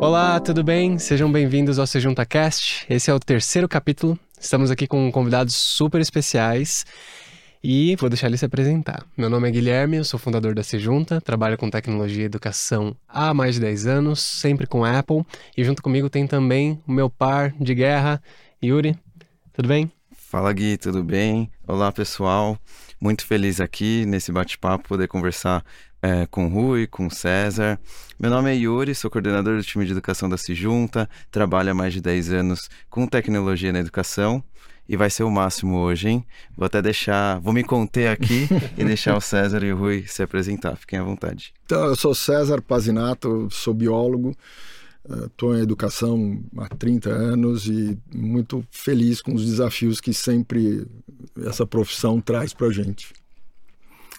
Olá, tudo bem? Sejam bem-vindos ao Sejunta Cast. Esse é o terceiro capítulo. Estamos aqui com convidados super especiais e vou deixar ele se apresentar. Meu nome é Guilherme, eu sou fundador da Sejunta, trabalho com tecnologia e educação há mais de 10 anos, sempre com Apple, e junto comigo tem também o meu par de guerra, Yuri. Tudo bem? Fala Gui, tudo bem? Olá pessoal, muito feliz aqui nesse bate-papo poder conversar é, com o Rui, com o César. Meu nome é Yuri, sou coordenador do time de educação da Sejunta, trabalho há mais de 10 anos com tecnologia na educação e vai ser o máximo hoje, hein? Vou até deixar, vou me conter aqui e deixar o César e o Rui se apresentar. Fiquem à vontade. Então, eu sou César Pazinato, sou biólogo, estou em educação há 30 anos e muito feliz com os desafios que sempre essa profissão traz para a gente.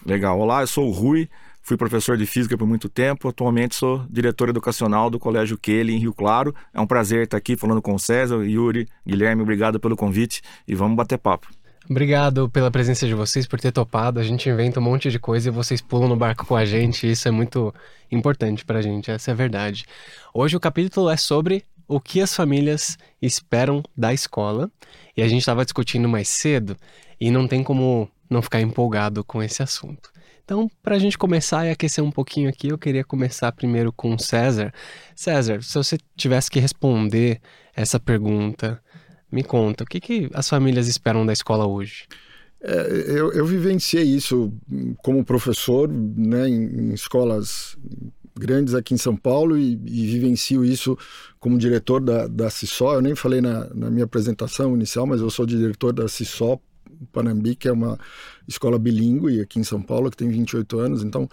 Legal. Olá, eu sou o Rui, Fui professor de física por muito tempo, atualmente sou diretor educacional do Colégio Kelly em Rio Claro. É um prazer estar aqui falando com o César, Yuri, Guilherme, obrigado pelo convite e vamos bater papo. Obrigado pela presença de vocês, por ter topado. A gente inventa um monte de coisa e vocês pulam no barco com a gente. Isso é muito importante pra gente, essa é a verdade. Hoje o capítulo é sobre o que as famílias esperam da escola. E a gente estava discutindo mais cedo e não tem como não ficar empolgado com esse assunto. Então, para a gente começar e aquecer um pouquinho aqui, eu queria começar primeiro com o César. César, se você tivesse que responder essa pergunta, me conta, o que, que as famílias esperam da escola hoje? É, eu, eu, vivenciei isso como professor né, em, em, escolas grandes aqui em São Paulo e, e vivencio isso como diretor da, da CISO. Eu nem falei na, na minha apresentação inicial, mas eu sou diretor da CISO Panambi, que é uma escola bilíngue aqui em São Paulo, que tem 28 anos. Então,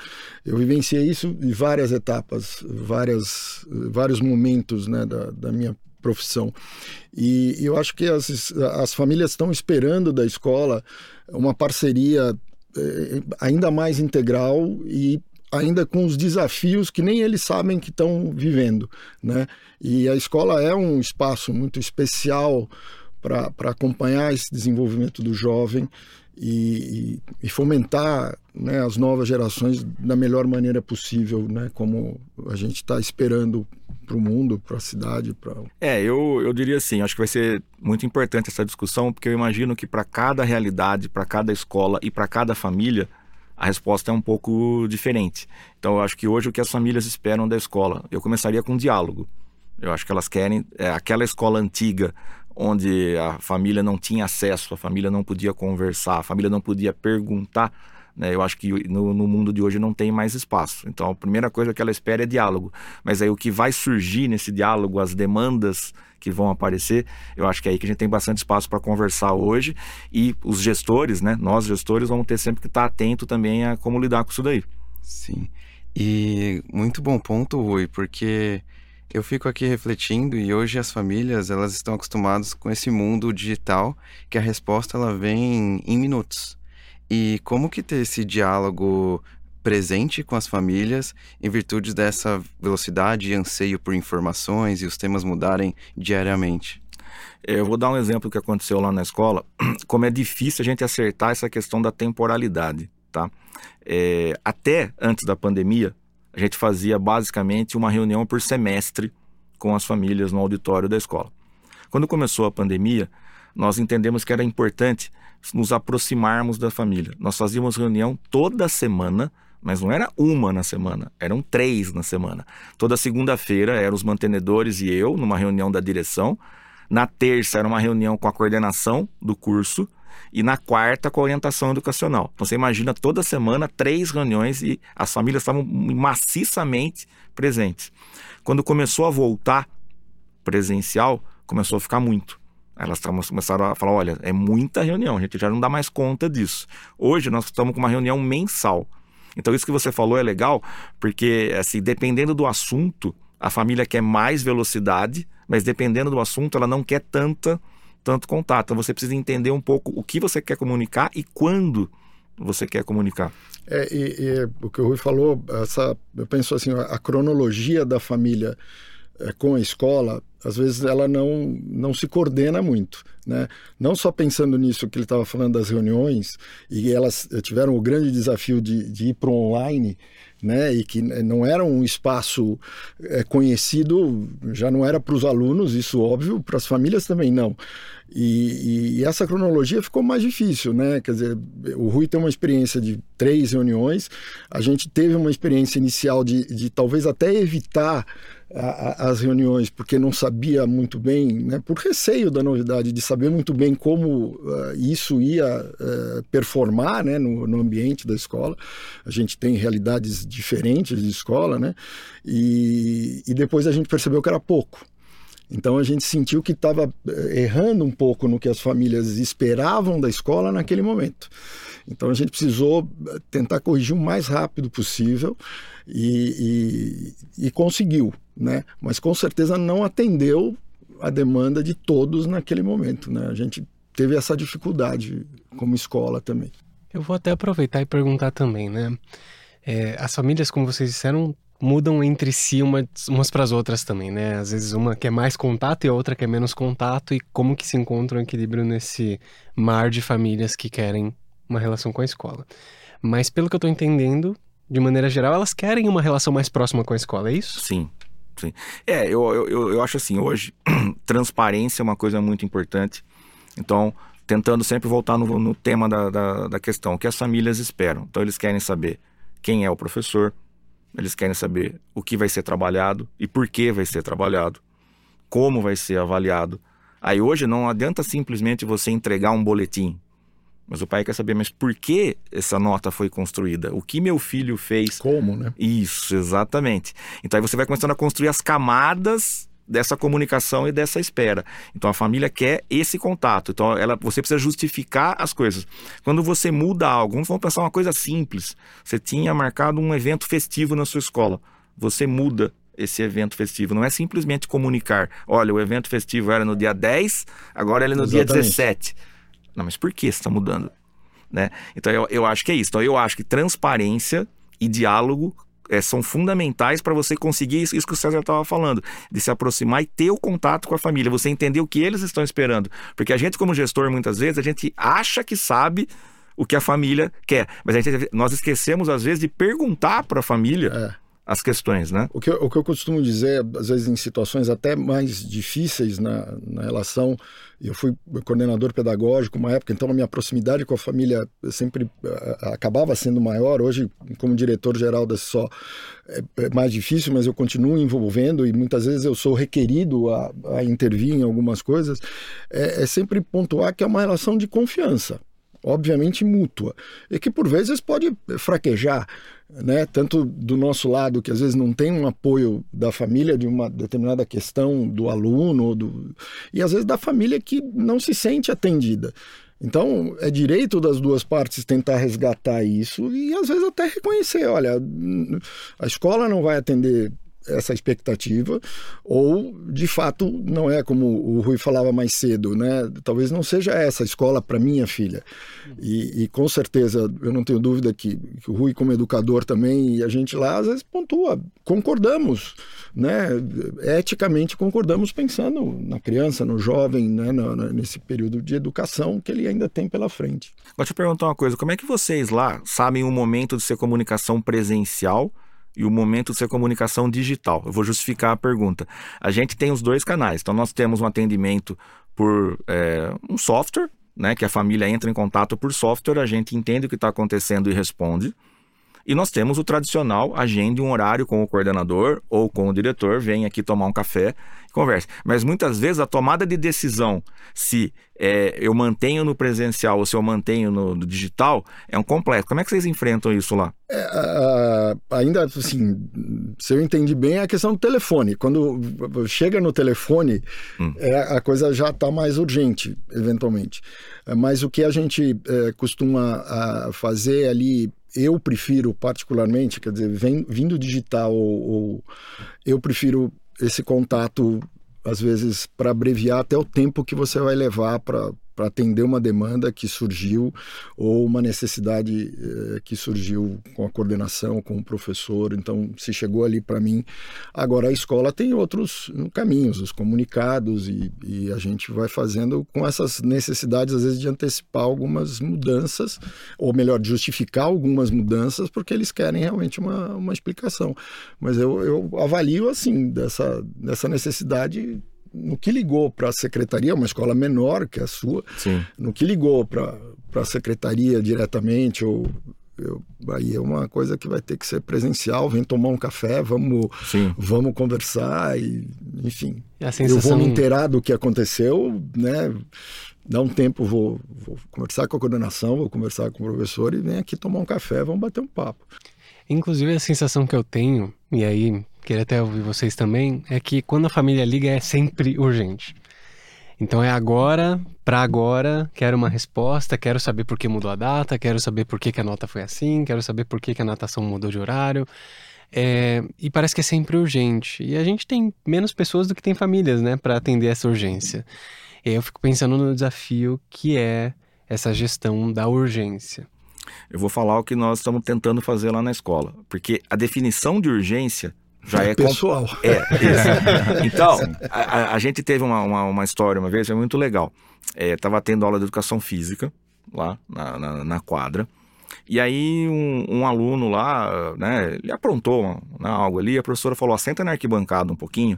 eu vivenciei isso em várias etapas, várias, vários momentos né, da, da minha profissão. E, eu acho que as, as famílias estão esperando da escola uma parceria eh, ainda mais integral e ainda com os desafios que nem eles sabem que estão vivendo, né? E a escola é um espaço muito especial para acompanhar esse desenvolvimento do jovem e, e, fomentar né, as novas gerações da melhor maneira possível, né, como a gente está esperando para o mundo, para a cidade. Pra... É, eu, eu diria assim, acho que vai ser muito importante essa discussão, porque eu imagino que para cada realidade, para cada escola e para cada família, a resposta é um pouco diferente. Então, eu acho que hoje o que as famílias esperam da escola, eu começaria com um diálogo. Eu acho que elas querem é, aquela escola antiga onde a família não tinha acesso, a família não podia conversar, a família não podia perguntar. Né? Eu acho que no, no, mundo de hoje não tem mais espaço. Então, a primeira coisa que ela espera é diálogo. Mas aí o que vai surgir nesse diálogo, as demandas que vão aparecer, eu acho que é aí que a gente tem bastante espaço para conversar hoje. E os gestores, né? nós gestores, vamos ter sempre que estar atento também a como lidar com isso daí. Sim. E muito bom ponto, Rui, porque eu fico aqui refletindo e hoje as famílias elas estão acostumadas com esse mundo digital que a resposta ela vem em minutos. E como que ter esse diálogo presente com as famílias em virtude dessa velocidade e anseio por informações e os temas mudarem diariamente? Eu vou dar um exemplo que aconteceu lá na escola, como é difícil a gente acertar essa questão da temporalidade, tá? É, até antes da pandemia, a gente fazia basicamente uma reunião por semestre com as famílias no auditório da escola. Quando começou a pandemia, nós entendemos que era importante nos aproximarmos da família. Nós fazíamos reunião toda semana, mas não era uma na semana, eram três na semana. Toda segunda-feira eram os mantenedores e eu numa reunião da direção. Na terça era uma reunião com a coordenação do curso e na quarta com orientação educacional. Então você imagina toda semana três reuniões e as famílias estavam maciçamente presentes. Quando começou a voltar presencial, começou a ficar muito. Elas começaram a falar: olha, é muita reunião, a gente já não dá mais conta disso. Hoje nós estamos com uma reunião mensal. Então, isso que você falou é legal, porque, assim, dependendo do assunto, a família quer mais velocidade, mas dependendo do assunto, ela não quer tanta tanto contato. Então você precisa entender um pouco o que você quer comunicar e quando você quer comunicar. É, e, e o que o Rui falou, essa, eu penso assim, a cronologia da família é, com a escola, às vezes ela não, não se coordena muito. Né? Não só pensando nisso que ele estava falando das reuniões, e elas tiveram o grande desafio de, de ir para online, né? e que não era um espaço é, conhecido, já não era para os alunos, isso óbvio, para as famílias também não. E, e, essa cronologia ficou mais difícil, né? Quer dizer, o Rui tem uma experiência de três reuniões, a gente teve uma experiência inicial de, de talvez até evitar a, a, as reuniões, porque não sabia muito bem, né? Por receio da novidade, de saber muito bem como uh, isso ia uh, performar, né? No, no, ambiente da escola. A gente tem realidades diferentes de escola, né? E, e depois a gente percebeu que era pouco. Então a gente sentiu que estava eh, errando um pouco no que as famílias esperavam da escola naquele momento. Então a gente precisou eh, tentar corrigir o mais rápido possível e, e, e conseguiu, né? Mas com certeza não atendeu a demanda de todos naquele momento, né? A gente teve essa dificuldade como escola também. Eu vou até aproveitar e perguntar também, né? É, as famílias, como vocês disseram, mudam entre si uma, umas para as outras também, né? Às vezes uma quer mais contato e a outra quer menos contato e como que se encontra um equilíbrio nesse mar de famílias que querem uma relação com a escola. Mas pelo que eu estou entendendo, de maneira geral, elas querem uma relação mais próxima com a escola, é isso? Sim. Sim. É, eu, eu, eu acho assim, hoje, transparência é uma coisa muito importante. Então, tentando sempre voltar no, no tema da, da, da questão, o que as famílias esperam. Então, eles querem saber quem é o professor, eles querem saber o que vai ser trabalhado e por que vai ser trabalhado, como vai ser avaliado. Aí hoje não adianta simplesmente você entregar um boletim. Mas o pai quer saber, mas por que essa nota foi construída? O que meu filho fez? Como, né? Isso, exatamente. Então aí você vai começando a construir as camadas dessa comunicação e dessa espera. Então a família quer esse contato. Então ela, você precisa justificar as coisas. Quando você muda algo, vamos pensar uma coisa simples. Você tinha marcado um evento festivo na sua escola. Você muda esse evento festivo. Não é simplesmente comunicar, olha, o evento festivo era no dia 10, agora ele é no Exatamente. dia 17. Não, mas por que está mudando? Né? Então eu, eu acho que é isso. Então eu acho que transparência e diálogo é, são fundamentais para você conseguir isso, isso que o César estava falando, de se aproximar e ter o contato com a família, você entender o que eles estão esperando. Porque a gente, como gestor, muitas vezes, a gente acha que sabe o que a família quer, mas a gente, nós esquecemos, às vezes, de perguntar para a família. É as questões, né? O que, o que eu costumo dizer, às vezes em situações até mais difíceis na, na relação, eu fui coordenador pedagógico uma época, então a minha proximidade com a família sempre uh, acabava sendo maior. Hoje, como diretor-geral da só é, é, mais difícil, mas eu continuo envolvendo e muitas vezes eu sou requerido a, a intervir em algumas coisas. É, é sempre pontuar que é uma relação de confiança obviamente mútua, e que por vezes pode fraquejar, né? tanto do nosso lado, que às vezes não tem um apoio da família de uma determinada questão do aluno, do... e às vezes da família que não se sente atendida. Então, é direito das duas partes tentar resgatar isso e às vezes até reconhecer, olha, a escola não vai atender essa expectativa, ou de fato não é como o Rui falava mais cedo, né? Talvez não seja essa a escola para minha filha. E, e, com certeza, eu não tenho dúvida que, que, o Rui, como educador também, e a gente lá às vezes pontua, concordamos, né? Eticamente concordamos pensando na criança, no jovem, né? No, no, nesse período de educação que ele ainda tem pela frente. Vou te perguntar uma coisa: como é que vocês lá sabem o momento de ser comunicação presencial? E o momento de ser comunicação digital. Eu vou justificar a pergunta. A gente tem os dois canais. Então, nós temos um atendimento por é, um software, né, que a família entra em contato por software, a gente entende o que está acontecendo e responde. E nós temos o tradicional, agende um horário com o coordenador ou com o diretor, vem aqui tomar um café e conversa. Mas muitas vezes a tomada de decisão, se é, eu mantenho no presencial ou se eu mantenho no, no, digital, é um complexo. Como é que vocês enfrentam isso lá? É, ainda assim, se eu entendi bem, é a questão do telefone. Quando chega no telefone, hum. é, a coisa já está mais urgente, eventualmente. Mas o que a gente é, costuma fazer ali eu prefiro particularmente, quer dizer, vem, vindo digital ou, eu prefiro esse contato às vezes para abreviar até o tempo que você vai levar para para atender uma demanda que surgiu ou uma necessidade eh, que surgiu com a coordenação, com o professor. Então, se chegou ali para mim. Agora, a escola tem outros caminhos, os comunicados, e, e, a gente vai fazendo com essas necessidades, às vezes, de antecipar algumas mudanças, ou melhor, justificar algumas mudanças, porque eles querem realmente uma, uma explicação. Mas eu, eu avalio, assim, dessa, dessa necessidade no que ligou para a secretaria, uma escola menor que a sua, Sim. no que ligou para a secretaria diretamente, ou eu, aí é uma coisa que vai ter que ser presencial, vem tomar um café, vamos, Sim. vamos conversar, e, enfim. E a sensação... Eu vou me inteirar do que aconteceu, né? Dá um tempo, vou, vou conversar com a coordenação, vou conversar com o professor e vem aqui tomar um café, vamos bater um papo. Inclusive, a sensação que eu tenho, e aí queria até ouvir vocês também, é que quando a família liga é sempre urgente. Então é agora, para agora, quero uma resposta, quero saber por que mudou a data, quero saber por que, que a nota foi assim, quero saber por que, que a natação mudou de horário. É, e parece que é sempre urgente. E a gente tem menos pessoas do que tem famílias, né, para atender essa urgência. E aí eu fico pensando no desafio que é essa gestão da urgência. Eu vou falar o que nós estamos tentando fazer lá na escola, porque a definição de urgência já é, é pessoal. É, isso. Então, a, a, gente teve uma, uma, uma, história uma vez, foi muito legal. É, tava tendo aula de educação física lá na, na, na quadra. E aí um, um, aluno lá, né, ele aprontou né, algo ali, a professora falou, senta na arquibancada um pouquinho,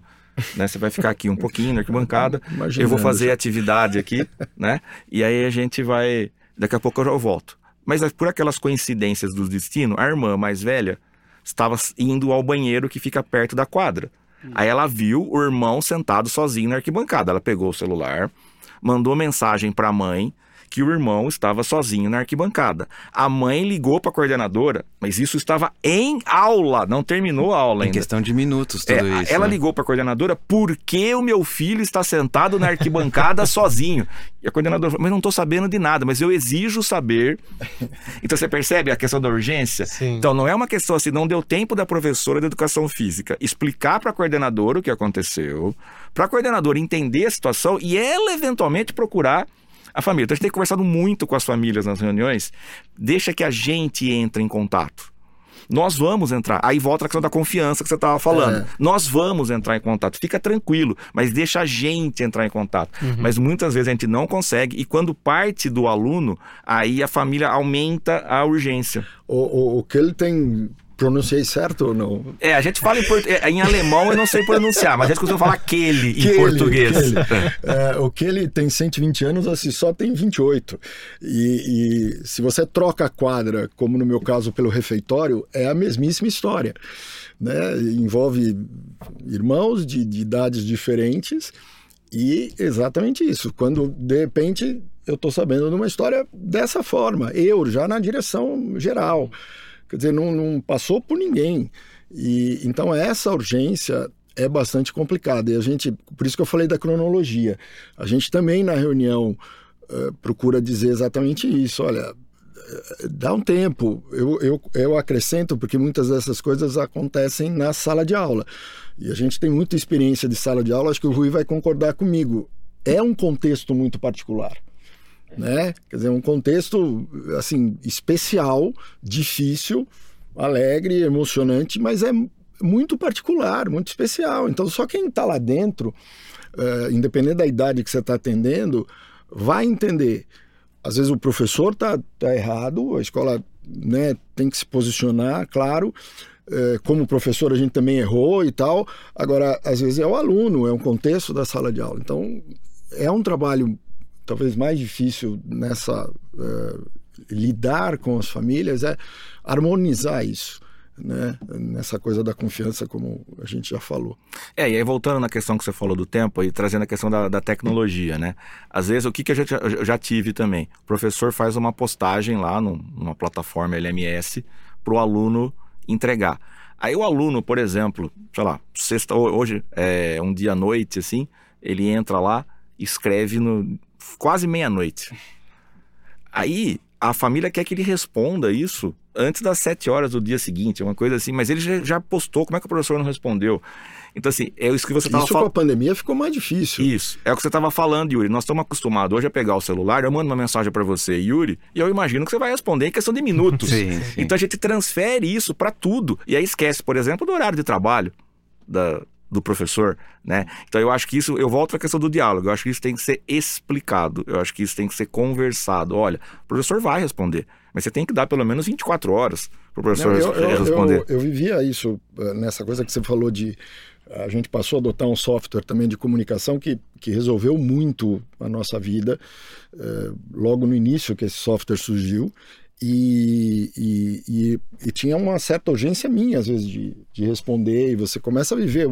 né, você vai ficar aqui um pouquinho na arquibancada, eu vou fazer atividade aqui, né, e aí a gente vai, daqui a pouco eu já volto. Mas por aquelas coincidências do destino, a irmã mais velha estava indo ao banheiro que fica perto da quadra. Hum. Aí ela viu o irmão sentado sozinho na arquibancada. Ela pegou o celular, mandou mensagem para a mãe que o irmão estava sozinho na arquibancada. A mãe ligou para a coordenadora, mas isso estava em aula, não terminou a aula em ainda. Em questão de minutos, tudo é, isso. Ela né? ligou para a coordenadora porque o meu filho está sentado na arquibancada sozinho. E a coordenadora falou, mas não estou sabendo de nada, mas eu exijo saber. Então você percebe a questão da urgência? Sim. Então não é uma questão assim, não deu tempo da professora de educação física explicar para a coordenadora o que aconteceu, para a coordenadora entender a situação e ela eventualmente procurar a família. Então a gente tem conversado muito com as famílias nas reuniões. Deixa que a gente entre em contato. Nós vamos entrar. Aí volta a questão da confiança que você estava falando. É. Nós vamos entrar em contato. Fica tranquilo, mas deixa a gente entrar em contato. Uhum. Mas muitas vezes a gente não consegue. E quando parte do aluno, aí a família aumenta a urgência. O, o, o que ele tem Pronunciei certo ou não? É, a gente fala em, port... É, em alemão eu não sei pronunciar, mas a gente costuma falar aquele em português. Aquele. É, o que ele tem 120 anos, assim, só tem 28. E, e se você troca a quadra, como no meu caso pelo refeitório, é a mesmíssima história. Né? Envolve irmãos de, de idades diferentes e exatamente isso. Quando de repente eu estou sabendo de uma história dessa forma, eu já na direção geral. Quer dizer, não, não passou por ninguém. E então essa urgência é bastante complicada. E a gente, por isso que eu falei da cronologia. A gente também na reunião uh, procura dizer exatamente isso. Olha, eh, dá um tempo. Eu, eu, eu acrescento porque muitas dessas coisas acontecem na sala de aula. E a gente tem muita experiência de sala de aula, acho que o Rui vai concordar comigo. É um contexto muito particular né? Quer dizer, um contexto assim especial, difícil, alegre, emocionante, mas é muito particular, muito especial. Então, só quem está lá dentro, uh, independente da idade que você está atendendo, vai entender. Às vezes o professor está tá errado, a escola né, tem que se posicionar, claro. Uh, como professor, a gente também errou e tal. Agora, às vezes é o aluno, é um contexto da sala de aula. Então, é um trabalho talvez mais difícil nessa uh, lidar com as famílias é harmonizar isso. Né? nessa coisa da confiança, como a gente já falou. É, e aí voltando na questão que você falou do tempo e trazendo a questão da, da tecnologia, né? Às vezes, o que, que a gente, eu já tive também? O professor faz uma postagem lá num, numa plataforma LMS para o aluno entregar. Aí o aluno, por exemplo, sei lá, sexta, hoje é um dia à noite, assim, ele entra lá, escreve no, quase meia-noite. Aí a família quer que ele responda isso antes das sete horas do dia seguinte, uma coisa assim, mas ele já, já postou, como é que o professor não respondeu? Então, assim, é isso que você estava falando. Isso com a pandemia ficou mais difícil. Isso. É o que você estava falando, Yuri. Nós estamos acostumados hoje a pegar o celular, eu mando uma mensagem para você, Yuri, e eu imagino que você vai responder em questão de minutos. sim, sim. Então a gente transfere isso para tudo. E aí esquece, por exemplo, do horário de trabalho da, do professor, né? Então eu acho que isso, eu volto à questão do diálogo, eu acho que isso tem que ser explicado, eu acho que isso tem que ser conversado. Olha, o professor vai responder, mas você tem que dar pelo menos 24 horas para o professor Não, eu, eu, responder. Eu, eu, vivia isso eh, nessa coisa que você falou de a gente passou a adotar um software também de comunicação que, que resolveu muito a nossa vida eh, logo no início que esse software surgiu e, e, e, e, tinha uma certa urgência minha às vezes de, de responder e você começa a viver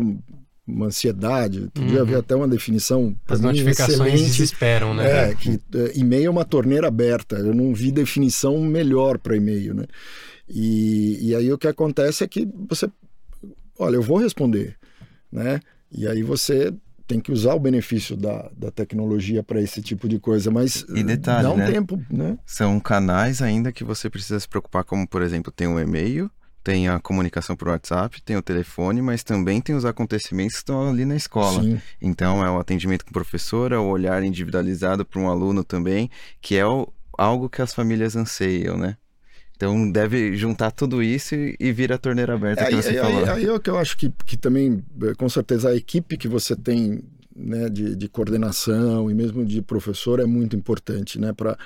uma ansiedade. Podia uhum. haver até uma definição as notificações excelente, desesperam né? É que é, e-mail é uma torneira aberta. Eu não vi definição melhor para e-mail né? E, e aí o que acontece é que você olha eu vou responder né? E aí você tem que usar o benefício da, da tecnologia para esse tipo de coisa, mas e detalhe, dá um né? tempo, né? São canais ainda que você precisa se preocupar, como por exemplo, tem o e-mail, tem a comunicação por WhatsApp, tem o telefone, mas também tem os acontecimentos que estão ali na escola. Sim. Então é o atendimento com o professor, é o olhar individualizado para um aluno também, que é o, algo que as famílias anseiam, né? Então deve juntar tudo isso e, vir a torneira aberta que você falou. Aí, aí é o que eu acho que, que também, eh, com certeza, a equipe que você tem né, de, de, coordenação e mesmo de professor é muito importante, né, para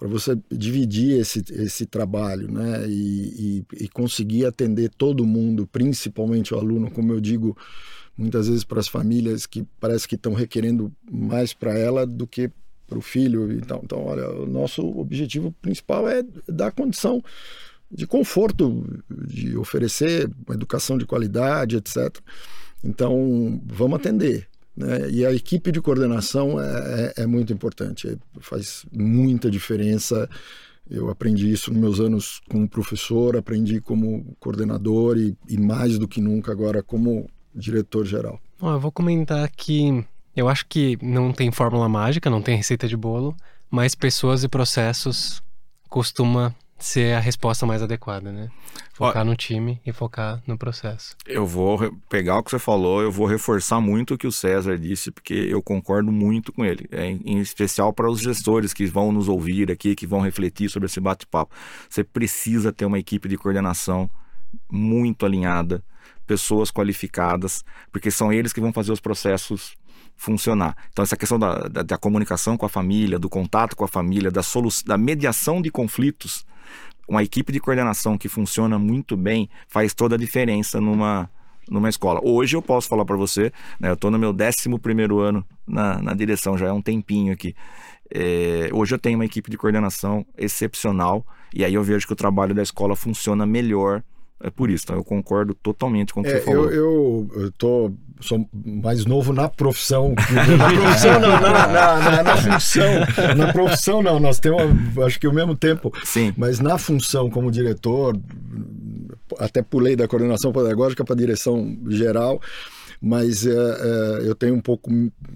você dividir esse, esse trabalho, né, e, e, e, conseguir atender todo mundo, principalmente o aluno, como eu digo muitas vezes para as famílias que parece que estão requerendo mais para ela do que para o filho. Então, então, olha, o nosso objetivo principal é dar condição de conforto, de oferecer uma educação de qualidade, etc. Então, vamos atender. Né? E a equipe de coordenação é, é, é muito importante, é, faz muita diferença. Eu aprendi isso nos meus anos como professor, aprendi como coordenador e, e mais do que nunca agora como diretor geral. eu vou comentar que eu acho que não tem fórmula mágica, não tem receita de bolo, mas pessoas e processos costuma ser a resposta mais adequada, né? Focar Ó, no time e focar no processo. Eu vou pegar o que você falou, eu vou reforçar muito o que o César disse, porque eu concordo muito com ele, é, em especial para os gestores que vão nos ouvir aqui, que vão refletir sobre esse bate-papo. Você precisa ter uma equipe de coordenação muito alinhada, pessoas qualificadas, porque são eles que vão fazer os processos funcionar. Então, essa questão da, da, da comunicação com a família, do contato com a família, da, da mediação de conflitos, uma equipe de coordenação que funciona muito bem faz toda a diferença numa, numa escola. Hoje eu posso falar para você, né, eu estou no meu 11 ano na, na direção, já é um tempinho aqui. É, hoje eu tenho uma equipe de coordenação excepcional e aí eu vejo que o trabalho da escola funciona melhor é por isso, então eu concordo totalmente com o que é, você falou. Eu, tô, sou mais novo na profissão. na profissão não, na, na, na, na, função. Na profissão não, nós temos acho que o mesmo tempo. Sim. Mas na função como diretor, até pulei da coordenação pedagógica para a direção geral mas é, é, eu tenho um pouco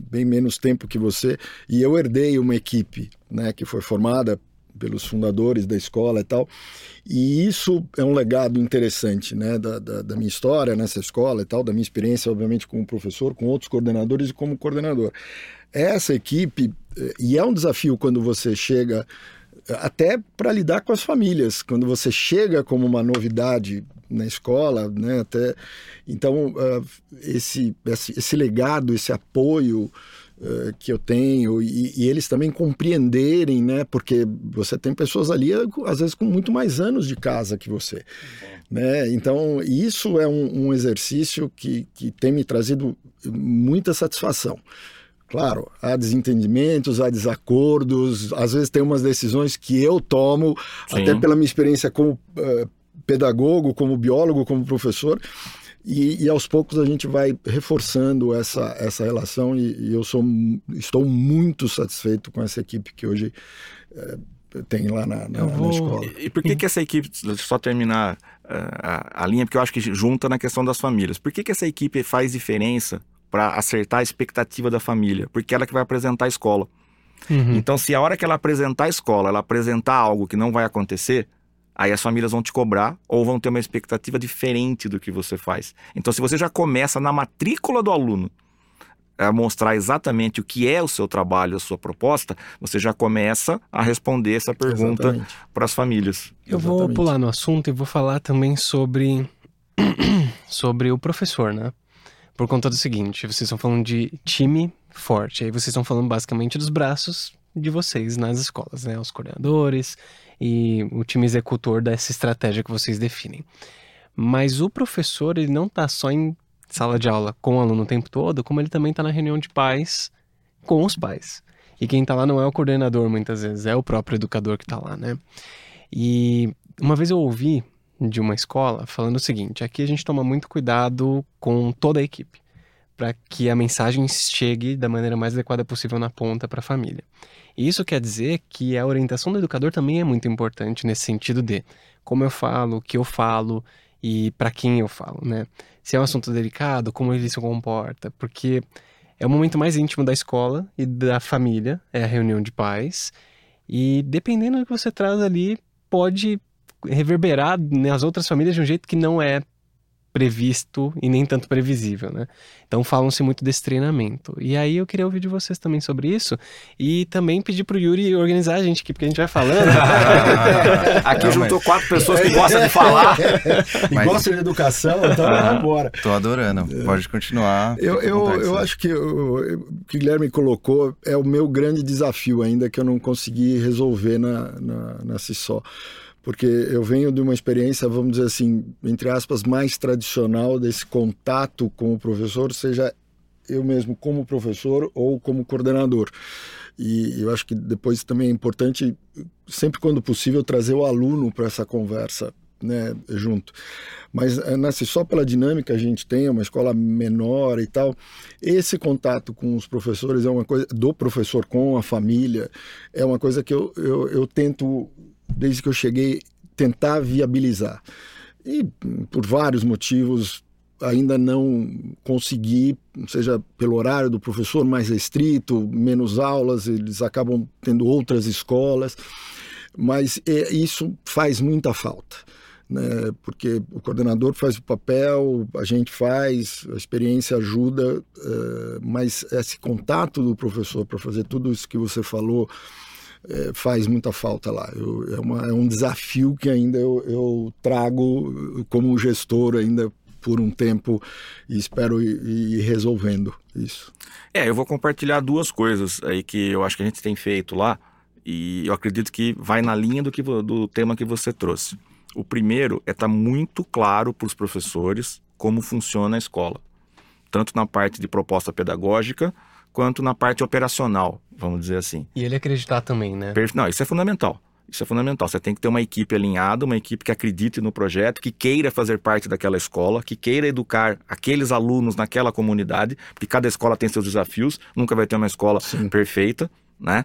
bem menos tempo que você e eu herdei uma equipe né, que foi formada pelos fundadores da escola e tal. E isso é um legado interessante né, da, da, da, minha história nessa escola e tal, da minha experiência, obviamente, como professor, com outros coordenadores e como coordenador. Essa equipe, eh, e é um desafio quando você chega eh, até para lidar com as famílias, quando você chega como uma novidade na escola, né, até então uh, esse, esse, esse legado, esse apoio uh, que eu tenho e, e, eles também compreenderem, né? Porque você tem pessoas ali, às vezes, com muito mais anos de casa que você. Né? Então, isso é um, um exercício que, que tem me trazido muita satisfação. Claro, há desentendimentos, há desacordos, às vezes tem umas decisões que eu tomo, Sim. até pela minha experiência como uh, pedagogo, como biólogo, como professor, e, e, aos poucos a gente vai reforçando essa, essa relação e, e eu sou, estou muito satisfeito com essa equipe que hoje é, tem lá na, na, vou... na, escola. E, e por que, que essa equipe, só terminar uh, a, a, linha, porque eu acho que junta na questão das famílias, por que, que essa equipe faz diferença para acertar a expectativa da família? Porque ela que vai apresentar a escola. Uhum. Então, se a hora que ela apresentar a escola, ela apresentar algo que não vai acontecer, aí as famílias vão te cobrar ou vão ter uma expectativa diferente do que você faz. Então, se você já começa na matrícula do aluno a mostrar exatamente o que é o seu trabalho, a sua proposta, você já começa a responder essa pergunta para as famílias. Eu exatamente. vou pular no assunto e vou falar também sobre sobre o professor, né? Por conta do seguinte, vocês estão falando de time forte, aí vocês estão falando basicamente dos braços de vocês nas escolas, né? Os coordenadores e o time executor dessa estratégia que vocês definem. Mas o professor, ele não está só em sala de aula com o aluno o tempo todo, como ele também está na reunião de pais com os pais. E quem está lá não é o coordenador, muitas vezes, é o próprio educador que está lá, né? E uma vez eu ouvi de uma escola falando o seguinte: aqui a gente toma muito cuidado com toda a equipe, para que a mensagem chegue da maneira mais adequada possível na ponta para a família. E isso quer dizer que a orientação do educador também é muito importante nesse sentido de como eu falo, o que eu falo e para quem eu falo, né? se é um assunto delicado, como ele se comporta, porque é o momento mais íntimo da escola e da família, é a reunião de pais, e dependendo do que você traz ali, pode reverberar nas outras famílias de um jeito que não é previsto e nem tanto previsível, né? Então falam-se muito desse treinamento. E aí eu queria ouvir de vocês também sobre isso e também pedir pro Yuri organizar a gente aqui, porque a gente vai falando. aqui Não, juntou mas... quatro pessoas que gostam de falar. e mas... gostam de educação, então ah, vamos embora. Tô adorando, pode continuar. Eu, eu, eu acho que o que o Guilherme colocou é o meu grande desafio ainda que eu não consegui resolver na, na, na CISO porque eu venho de uma experiência, vamos dizer assim, entre aspas, mais tradicional desse contato com o professor, seja eu mesmo como professor ou como coordenador. E eu acho que depois também é importante, sempre quando possível, trazer o aluno para essa conversa. Né, junto. Mas eh, nasce só pela dinâmica a gente tem, é uma escola menor e tal. Esse contato com os professores é uma coisa, do professor com a família, é uma coisa que eu, eu, eu tento desde que eu cheguei, tentar viabilizar. E por vários motivos ainda não consegui, seja pelo horário do professor mais restrito, menos aulas, eles acabam tendo outras escolas, mas é, isso faz muita falta. Né? Porque o coordenador faz o papel, a gente faz, a experiência ajuda, uh, mas esse contato do professor para fazer tudo isso que você falou, é, faz muita falta lá. Eu, é, uma, é, um desafio que ainda eu, eu, trago como gestor ainda por um tempo e espero ir, ir, resolvendo isso. É, eu vou compartilhar duas coisas aí que eu acho que a gente tem feito lá e eu acredito que vai na linha do, que, do tema que você trouxe. O primeiro é estar tá muito claro para os professores como funciona a escola, tanto na parte de proposta pedagógica quanto na parte operacional, vamos dizer assim. E ele acreditar também, né? Não, isso é fundamental. Isso é fundamental. Você tem que ter uma equipe alinhada, uma equipe que acredite no projeto, que queira fazer parte daquela escola, que queira educar aqueles alunos naquela comunidade, porque cada escola tem seus desafios, nunca vai ter uma escola Sim. perfeita, né?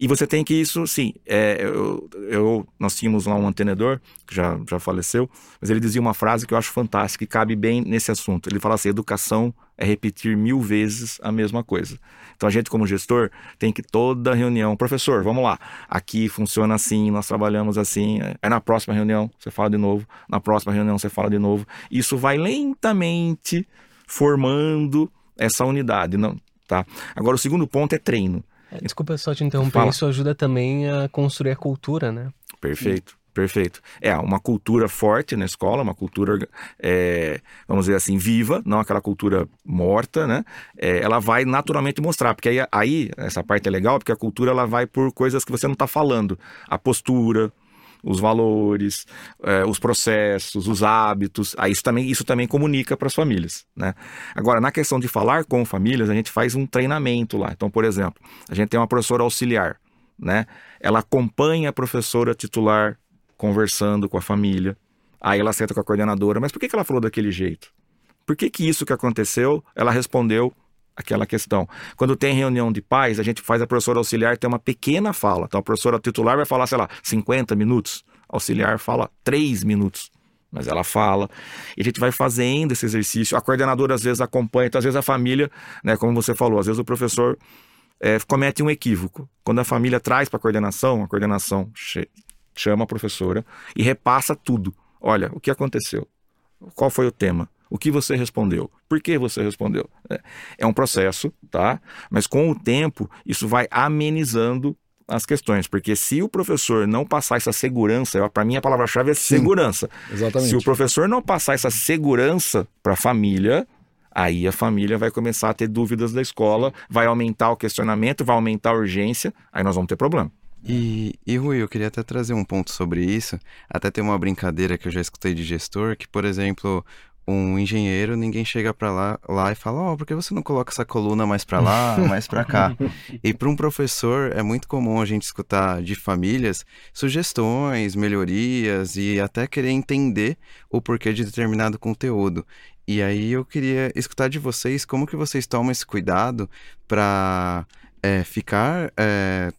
E você tem que isso, sim. É, eu, eu, nós tínhamos lá um antenedor que já, já faleceu, mas ele dizia uma frase que eu acho fantástica e cabe bem nesse assunto. Ele fala assim: educação é repetir mil vezes a mesma coisa. Então a gente, como gestor, tem que toda reunião, professor, vamos lá, aqui funciona assim, nós trabalhamos assim. Aí na próxima reunião você fala de novo, na próxima reunião você fala de novo. Isso vai lentamente formando essa unidade, não? Tá? Agora o segundo ponto é treino. É, desculpa só te interromper, Fala. isso ajuda também a construir a cultura, né? Perfeito. Perfeito. É, uma cultura forte na escola, uma cultura, é, vamos dizer assim, viva, não aquela cultura morta, né? É, ela vai naturalmente mostrar, porque aí, aí, essa parte é legal, porque a cultura ela vai por coisas que você não está falando. A postura, os valores, é, os processos, os hábitos. Aí isso também, isso também comunica para as famílias. Né? Agora, na questão de falar com famílias, a gente faz um treinamento lá. Então, por exemplo, a gente tem uma professora auxiliar. Né? Ela acompanha a professora titular conversando com a família. Aí ela senta com a coordenadora, mas por que, ela falou daquele jeito? Por que, que isso que aconteceu, ela respondeu aquela questão. Quando tem reunião de pais, a gente faz a professora auxiliar ter uma pequena fala. Então a professora titular vai falar, sei lá, 50 minutos. A auxiliar fala 3 minutos. Mas ela fala. E a gente vai fazendo esse exercício. A coordenadora às vezes acompanha, então às vezes a família, né, como você falou, às vezes o professor é, comete um equívoco. Quando a família traz para a coordenação, a coordenação chama a professora e repassa tudo. Olha, o que aconteceu? Qual foi o tema? O que você respondeu? Por que você respondeu? É, é um processo, tá? Mas com o tempo, isso vai amenizando as questões, porque se o professor não passar essa segurança, para mim a palavra-chave é segurança. Sim, exatamente. Se o professor não passar essa segurança para a família, aí a família vai começar a ter dúvidas da escola, vai aumentar o questionamento, vai aumentar a urgência, aí nós vamos ter problema. E, e Rui, eu queria até trazer um ponto sobre isso. Até tem uma brincadeira que eu já escutei de gestor, que, por exemplo, um engenheiro, ninguém chega para lá, lá e fala: Ó, oh, por que você não coloca essa coluna mais para lá, mais para cá? e para um professor é muito comum a gente escutar de famílias sugestões, melhorias e até querer entender o porquê de determinado conteúdo. E aí eu queria escutar de vocês como que vocês tomam esse cuidado para é, ficar é,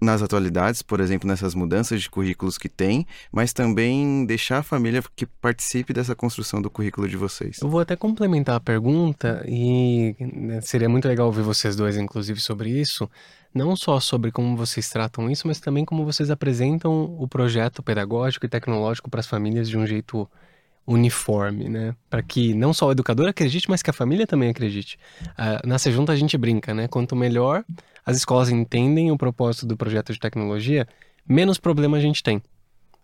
nas atualidades, por exemplo, nessas mudanças de currículos que tem, mas também deixar a família que participe dessa construção do currículo de vocês. Eu vou até complementar a pergunta e né, seria muito legal ouvir vocês dois, inclusive, sobre isso. Não só sobre como vocês tratam isso, mas também como vocês apresentam o projeto pedagógico e tecnológico para as famílias de um jeito uniforme, né? Para que não só o educador acredite, mas que a família também acredite. Uh, na Sejunta a gente brinca, né? Quanto melhor as escolas entendem o propósito do projeto de tecnologia, menos problema a gente tem.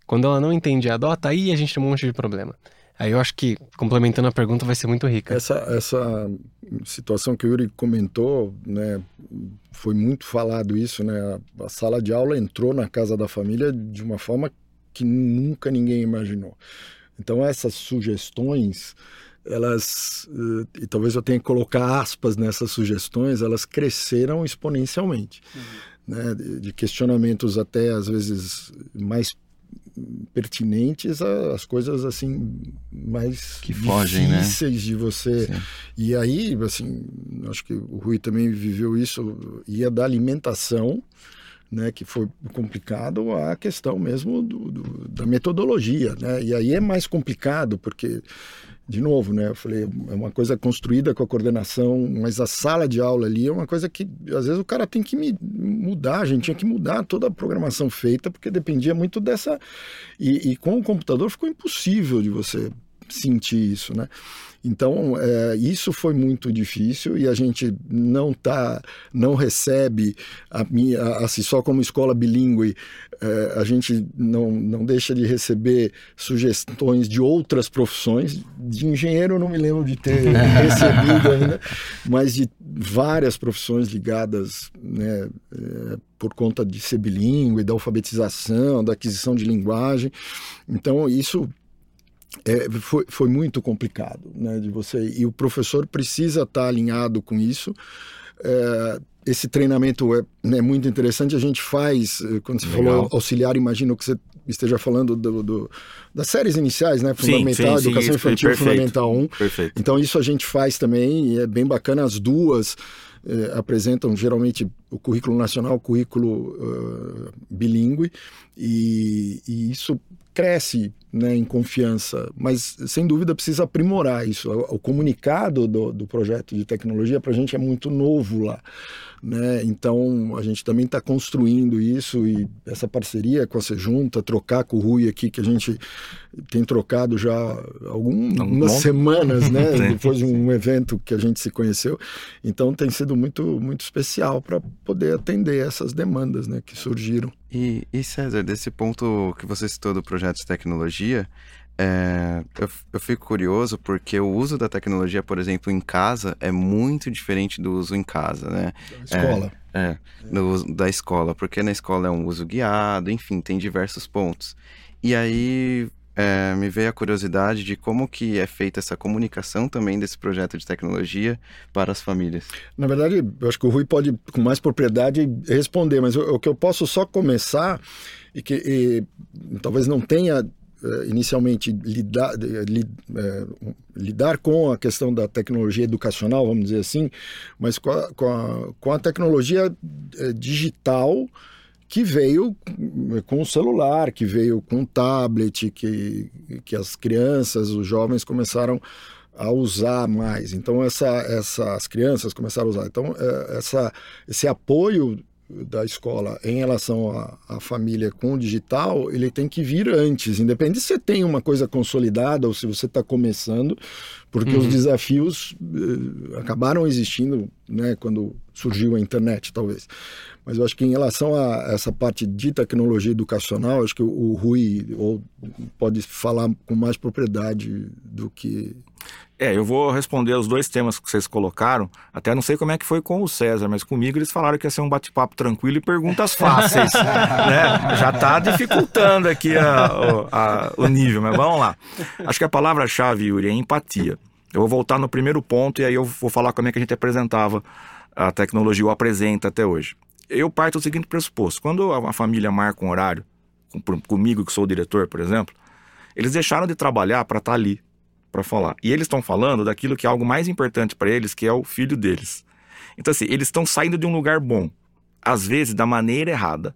Quando ela não entende e adota, aí a gente tem um monte de problema. Aí eu acho que, complementando a pergunta, vai ser muito rica. Essa, essa situação que o Yuri comentou, né, foi muito falado isso, né? A, a sala de aula entrou na casa da família de uma forma que nunca ninguém imaginou. Então essas sugestões, elas, eh, e talvez eu tenha que colocar aspas nessas sugestões, elas cresceram exponencialmente. Uhum. Né? De questionamentos até às vezes mais pertinentes às coisas assim mais que fogem, né? difíceis né? de você. Sim. E aí, assim, acho que o Rui também viveu isso, ia da alimentação né, que foi complicado a questão mesmo do, do, da metodologia, né? E aí é mais complicado porque, de novo, né, eu falei é uma coisa construída com a coordenação, mas a sala de aula ali é uma coisa que às vezes o cara tem que mudar, a gente tinha que mudar toda a programação feita porque dependia muito dessa e, e com o computador ficou impossível de você sentir isso, né? Então, é, isso foi muito difícil e a gente não tá, não recebe a minha, assim, só como escola bilíngue, é, a gente não, não deixa de receber sugestões de outras profissões. De engenheiro, não me lembro de ter recebido ainda, mas de várias profissões ligadas, né, é, por conta de ser bilíngue, da alfabetização, da aquisição de linguagem. Então, isso é, foi, foi muito complicado, né, de você e o professor precisa estar alinhado com isso. É, esse treinamento é né, muito interessante. A gente faz, eh, quando você Legal. falou auxiliar, imagino que você esteja falando do, do, das séries iniciais, né? Fundamental, sim, sim, Educação sim, Infantil, perfeito, Fundamental 1. Perfeito. Então, isso a gente faz também e é bem bacana. As duas eh, apresentam geralmente o currículo nacional, o currículo uh, bilíngue, e, e, isso cresce né, em confiança, mas sem dúvida precisa aprimorar isso. O, o comunicado do, do projeto de tecnologia para a gente é muito novo lá. Né? Então a gente também está construindo isso e essa parceria com a Sejunta, trocar com o Rui aqui, que a gente tem trocado já algumas semanas, né? Depois de um evento que a gente se conheceu. Então tem sido muito, muito especial para poder atender essas demandas né, que surgiram. E, e César, desse ponto que você citou do projeto de tecnologia, é, eu, eu, fico curioso porque o uso da tecnologia, por exemplo, em casa é muito diferente do uso em casa, né? Da escola. É, é, da escola, porque na escola é um uso guiado, enfim, tem diversos pontos. E aí é, me veio a curiosidade de como que é feita essa comunicação também desse projeto de tecnologia para as famílias. Na verdade, eu acho que o Rui pode, com mais propriedade, responder, mas o, o que eu posso só começar e que e, talvez não tenha inicialmente lidar, li, é, lidar com a questão da tecnologia educacional, vamos dizer assim, mas com a, com a, com a tecnologia é, digital que veio com o celular, que veio com o tablet, que, que as crianças, os jovens começaram a usar mais. Então essa, essas crianças começaram a usar. Então essa, esse apoio da escola em relação à, família com o digital, ele tem que vir antes, independente se você tem uma coisa consolidada ou se você está começando, porque uhum. os desafios uh, acabaram existindo né, quando surgiu a internet, talvez. Mas eu acho que em relação a essa parte de tecnologia educacional, acho que o, Rui ou pode falar com mais propriedade do que. É, eu vou responder os dois temas que vocês colocaram. Até não sei como é que foi com o César, mas comigo eles falaram que ia ser um bate-papo tranquilo e perguntas fáceis. né? Já está dificultando aqui a, a, o nível, mas vamos lá. Acho que a palavra-chave, Yuri, é empatia. Eu vou voltar no primeiro ponto e aí eu vou falar como é que a gente apresentava a tecnologia, ou apresenta até hoje eu parto do seguinte pressuposto: quando a família marca um horário, com, comigo que sou o diretor, por exemplo, eles deixaram de trabalhar para estar tá ali, para falar. E eles estão falando daquilo que é algo mais importante para eles, que é o filho deles. Então, assim, eles estão saindo de um lugar bom, às vezes da maneira errada.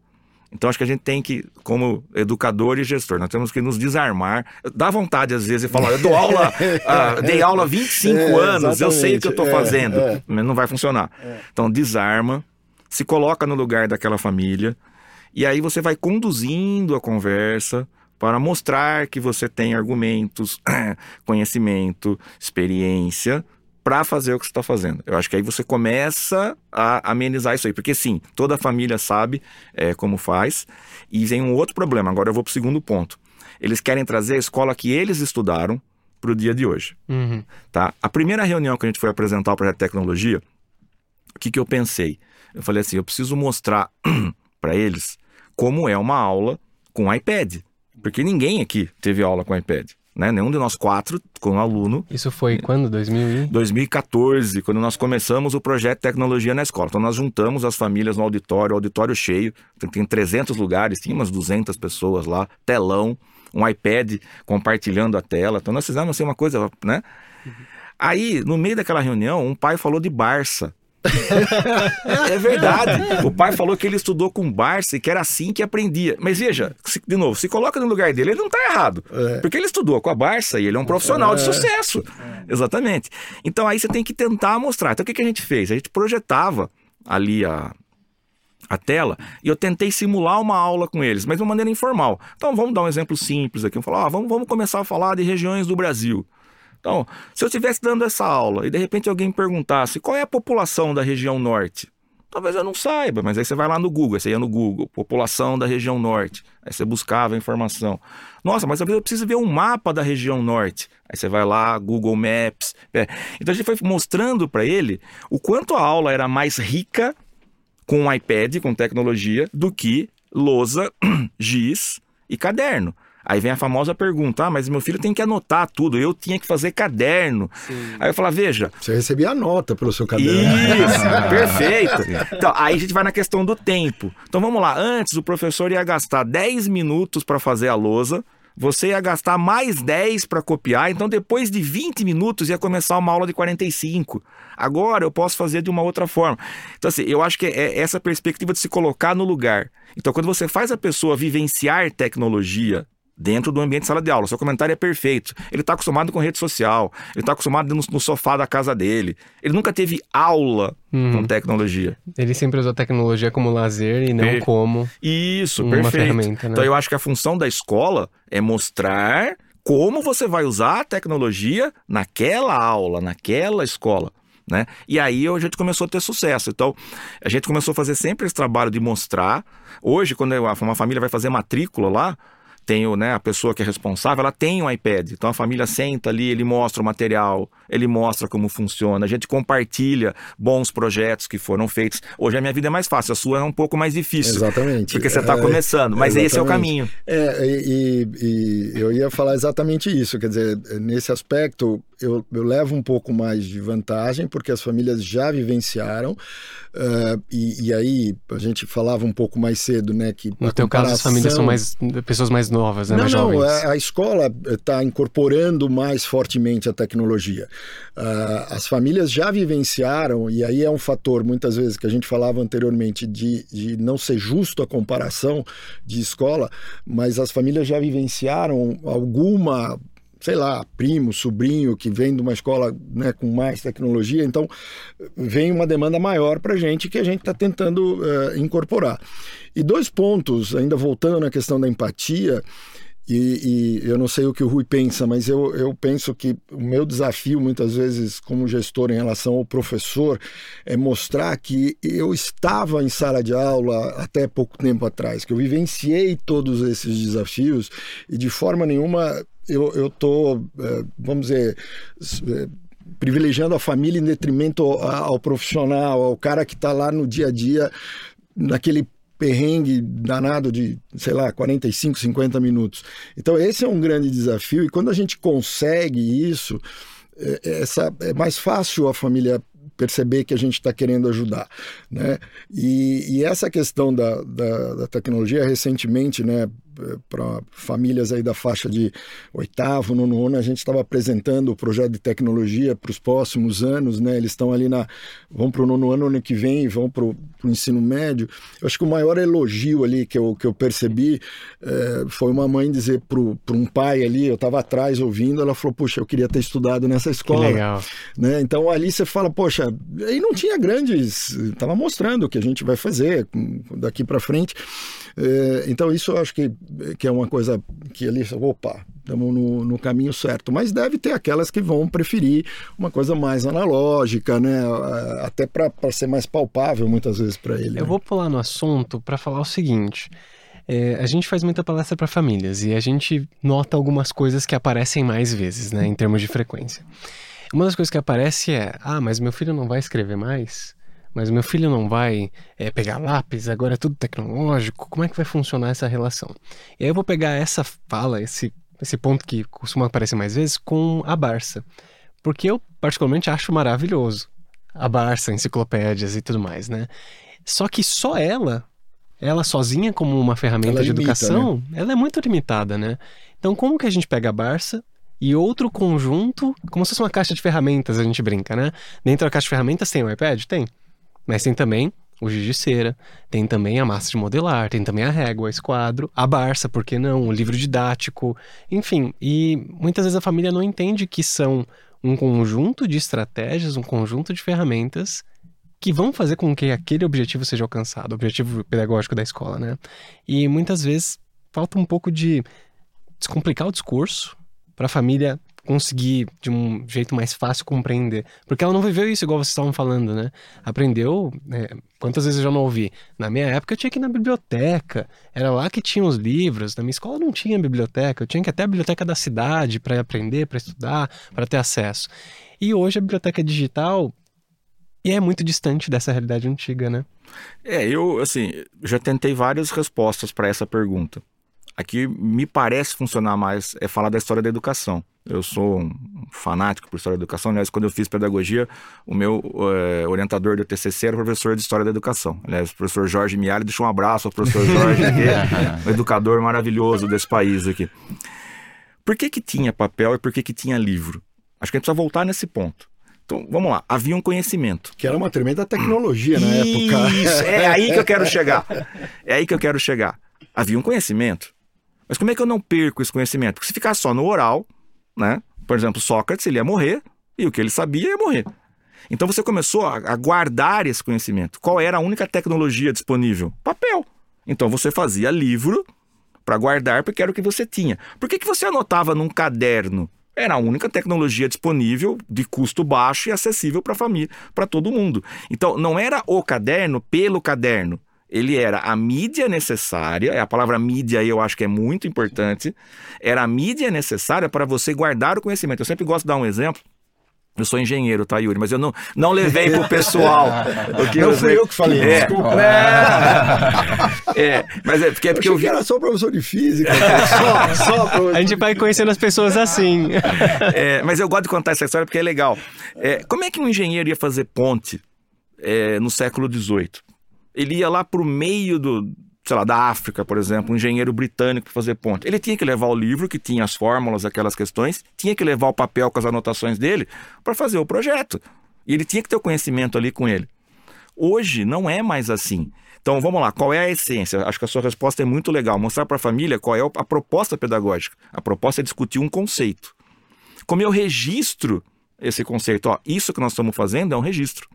Então, acho que a gente tem que, como educador e gestor, nós temos que nos desarmar. Dá vontade, às vezes, de falar: eu dou aula, uh, dei aula há 25 é, anos, eu sei o que eu estou é, fazendo, é. mas não vai funcionar. É. Então, desarma, se coloca no lugar daquela família e aí você vai conduzindo a conversa para mostrar que você tem argumentos, conhecimento, experiência para fazer o que você está fazendo. Eu acho que aí você começa a amenizar isso aí, porque sim, toda a família sabe é, como faz. E vem um outro problema. Agora eu vou para o segundo ponto. Eles querem trazer a escola que eles estudaram para o dia de hoje. Uhum. Tá? A primeira reunião que a gente foi apresentar o projeto de tecnologia, o que, que eu pensei? Eu falei assim: eu preciso mostrar para eles como é uma aula com iPad. Porque ninguém aqui teve aula com iPad. Né? Nenhum de nós quatro, com aluno. Isso foi quando? 2000 2014, quando nós começamos o projeto Tecnologia na Escola. Então nós juntamos as famílias no auditório, auditório cheio, tem 300 lugares, tinha umas 200 pessoas lá, telão, um iPad compartilhando a tela. Então nós fizemos assim uma coisa, né? Uhum. Aí, no meio daquela reunião, um pai falou de Barça. é verdade. O pai falou que ele estudou com Barça e que era assim que aprendia. Mas veja, se, de novo, se coloca no lugar dele, ele não está errado. É. Porque ele estudou com a Barça e ele é um profissional é. de sucesso. É. Exatamente. Então aí você tem que tentar mostrar. Então o que, que a gente fez? A gente projetava ali a, a tela e eu tentei simular uma aula com eles, mas de uma maneira informal. Então vamos dar um exemplo simples aqui. Vamos falar, ah, vamos, vamos começar a falar de regiões do Brasil. Então, se eu estivesse dando essa aula e de repente alguém perguntasse qual é a população da região norte, talvez eu não saiba, mas aí você vai lá no Google, você ia no Google, população da região norte, aí você buscava a informação. Nossa, mas eu preciso ver um mapa da região norte. Aí você vai lá, Google Maps. É. Então a gente foi mostrando para ele o quanto a aula era mais rica com iPad, com tecnologia, do que lousa, giz e caderno. Aí vem a famosa pergunta: ah, mas meu filho tem que anotar tudo, eu tinha que fazer caderno. Sim. Aí eu falo: veja. Você recebia a nota pelo seu caderno. Isso, perfeito. Então, aí a gente vai na questão do tempo. Então vamos lá: antes o professor ia gastar 10 minutos para fazer a lousa. Você ia gastar mais 10 para copiar, então depois de 20 minutos ia começar uma aula de 45. Agora eu posso fazer de uma outra forma. Então, assim, eu acho que é essa perspectiva de se colocar no lugar. Então, quando você faz a pessoa vivenciar tecnologia dentro do ambiente de sala de aula. Seu comentário é perfeito. Ele está acostumado com rede social, ele está acostumado no, no, sofá da casa dele. Ele nunca teve aula uhum. com tecnologia. Ele sempre usou tecnologia como lazer e não per... como Isso, uma perfeito. ferramenta. Né? Então eu acho que a função da escola é mostrar como você vai usar a tecnologia naquela aula, naquela escola. Né? E aí a gente começou a ter sucesso. Então, a gente começou a fazer sempre esse trabalho de mostrar. Hoje, quando uma família vai fazer matrícula lá, tem o, né, a pessoa que é responsável, ela tem um iPad. Então a família senta ali, ele mostra o material, ele mostra como funciona, a gente compartilha bons projetos que foram feitos. Hoje a minha vida é mais fácil, a sua é um pouco mais difícil. Exatamente. Porque você está é, começando, mas exatamente. esse é o caminho. É, e, e, eu ia falar exatamente isso, quer dizer, nesse aspecto eu, eu levo um pouco mais de vantagem, porque as famílias já vivenciaram, uh, e, e, aí a gente falava um pouco mais cedo, né, que... No teu comparação... caso as famílias são mais pessoas mais novas, né, não, mais não, jovens. A, a escola está incorporando mais fortemente a tecnologia. Uh, as famílias já vivenciaram, e aí é um fator, muitas vezes, que a gente falava anteriormente, de, de não ser justo a comparação de escola, mas as famílias já vivenciaram alguma sei lá, primo, sobrinho que vem de uma escola né, com mais tecnologia, então vem uma demanda maior para a gente que a gente está tentando uh, incorporar. E dois pontos, ainda voltando na questão da empatia, e, e, eu não sei o que o Rui pensa, mas eu, eu penso que o meu desafio, muitas vezes, como gestor em relação ao professor, é mostrar que eu estava em sala de aula até pouco tempo atrás, que eu vivenciei todos esses desafios e de forma nenhuma eu estou, é, vamos dizer, é, privilegiando a família em detrimento ao profissional, ao cara que está lá no dia a dia, naquele perrengue danado de, sei lá, 45, 50 minutos. Então, esse é um grande desafio, e quando a gente consegue isso, é, essa, é mais fácil a família perceber que a gente está querendo ajudar, né? E, e essa questão da, da, da, tecnologia recentemente, né, para famílias aí da faixa de oitavo, nono ano, a gente estava apresentando o projeto de tecnologia para os próximos anos, né? Eles estão ali na. vão para o nono ano, ano que vem, vão para o ensino médio. Eu acho que o maior elogio ali que eu, que eu percebi é, foi uma mãe dizer para um pai ali, eu estava atrás ouvindo, ela falou: Puxa, eu queria ter estudado nessa escola. Que legal. Né? Então ali você fala: Poxa, aí não tinha grandes. Estava mostrando o que a gente vai fazer daqui para frente. É, então isso eu acho que que é uma coisa que ali, opa, estamos no, no, caminho certo. Mas deve ter aquelas que vão preferir uma coisa mais analógica, né? Até para ser mais palpável muitas vezes para ele. Eu né? vou pular no assunto para falar o seguinte. É, a gente faz muita palestra para famílias e a gente nota algumas coisas que aparecem mais vezes, né, em termos de frequência. Uma das coisas que aparece é: ah, mas meu filho não vai escrever mais? mas meu filho não vai é, pegar lápis, agora é tudo tecnológico, como é que vai funcionar essa relação? E aí eu vou pegar essa fala, esse, esse ponto que costuma aparecer mais vezes, com a Barça. Porque eu, particularmente, acho maravilhoso a Barça, enciclopédias e tudo mais, né? Só que só ela, ela sozinha como uma ferramenta de limita, educação, né? ela é muito limitada, né? Então, como que a gente pega a Barça e outro conjunto, como se fosse uma caixa de ferramentas, a gente brinca, né? Dentro da caixa de ferramentas tem o iPad? Tem. Mas tem também o giz de cera, tem também a massa de modelar, tem também a régua, esse quadro, a Barça, por que não? O livro didático, enfim. E muitas vezes a família não entende que são um conjunto de estratégias, um conjunto de ferramentas que vão fazer com que aquele objetivo seja alcançado, o objetivo pedagógico da escola, né? E muitas vezes falta um pouco de descomplicar o discurso para a família conseguir de um jeito mais fácil compreender. Porque ela não viveu isso igual vocês estavam falando, né? Aprendeu. É, quantas vezes eu já não ouvi? Na minha época eu tinha que ir na biblioteca. Era lá que tinha os livros. Na minha escola não tinha biblioteca. Eu tinha que ir até a biblioteca da cidade para aprender, para estudar, para ter acesso. E hoje a biblioteca digital e é muito distante dessa realidade antiga, né? É, eu, assim, já tentei várias respostas para essa pergunta. Aqui me parece funcionar mais é falar da história da educação. Eu sou um fanático por história da educação. Aliás, quando eu fiz pedagogia, o meu é, orientador do TCC era professor de história da educação. Aliás, o professor Jorge Miali deixou um abraço ao professor Jorge, aqui, um educador maravilhoso desse país aqui. Por que que tinha papel e por que que tinha livro? Acho que a gente precisa voltar nesse ponto. Então, vamos lá. Havia um conhecimento. Que era uma tremenda tecnologia na Isso, época. Isso, é aí que eu quero chegar. É aí que eu quero chegar. Havia um conhecimento. Mas como é que eu não perco esse conhecimento? Porque se ficar só no oral, né? Por exemplo, Sócrates, ele ia morrer e o que ele sabia ia morrer. Então você começou a, guardar esse conhecimento. Qual era a única tecnologia disponível? Papel. Então você fazia livro para guardar porque era o que você tinha. Por que, que você anotava num caderno? Era a única tecnologia disponível de custo baixo e acessível para a família, para todo mundo. Então não era o caderno pelo caderno ele era a mídia necessária, a palavra mídia eu acho que é muito importante, era a mídia necessária para você guardar o conhecimento. Eu sempre gosto de dar um exemplo. Eu sou engenheiro, tá, Yuri? Mas eu não, não levei pro pessoal. não eu fui eu que falei, é, desculpa. É, é, mas é porque, é porque eu, eu vi... era só professor de física. só, só professor. A gente vai conhecendo as pessoas assim. É, mas eu gosto de contar essa história porque é legal. É, como é que um engenheiro ia fazer ponte é, no século XVIII? Ele ia lá para o meio do, sei lá, da África, por exemplo, um engenheiro britânico para fazer ponte. Ele tinha que levar o livro que tinha as fórmulas, aquelas questões, tinha que levar o papel com as anotações dele para fazer o projeto. E ele tinha que ter o conhecimento ali com ele. Hoje não é mais assim. Então vamos lá, qual é a essência? Acho que a sua resposta é muito legal. Mostrar para a família qual é a proposta pedagógica. A proposta é discutir um conceito. Como eu registro esse conceito, ó, isso que nós estamos fazendo é um registro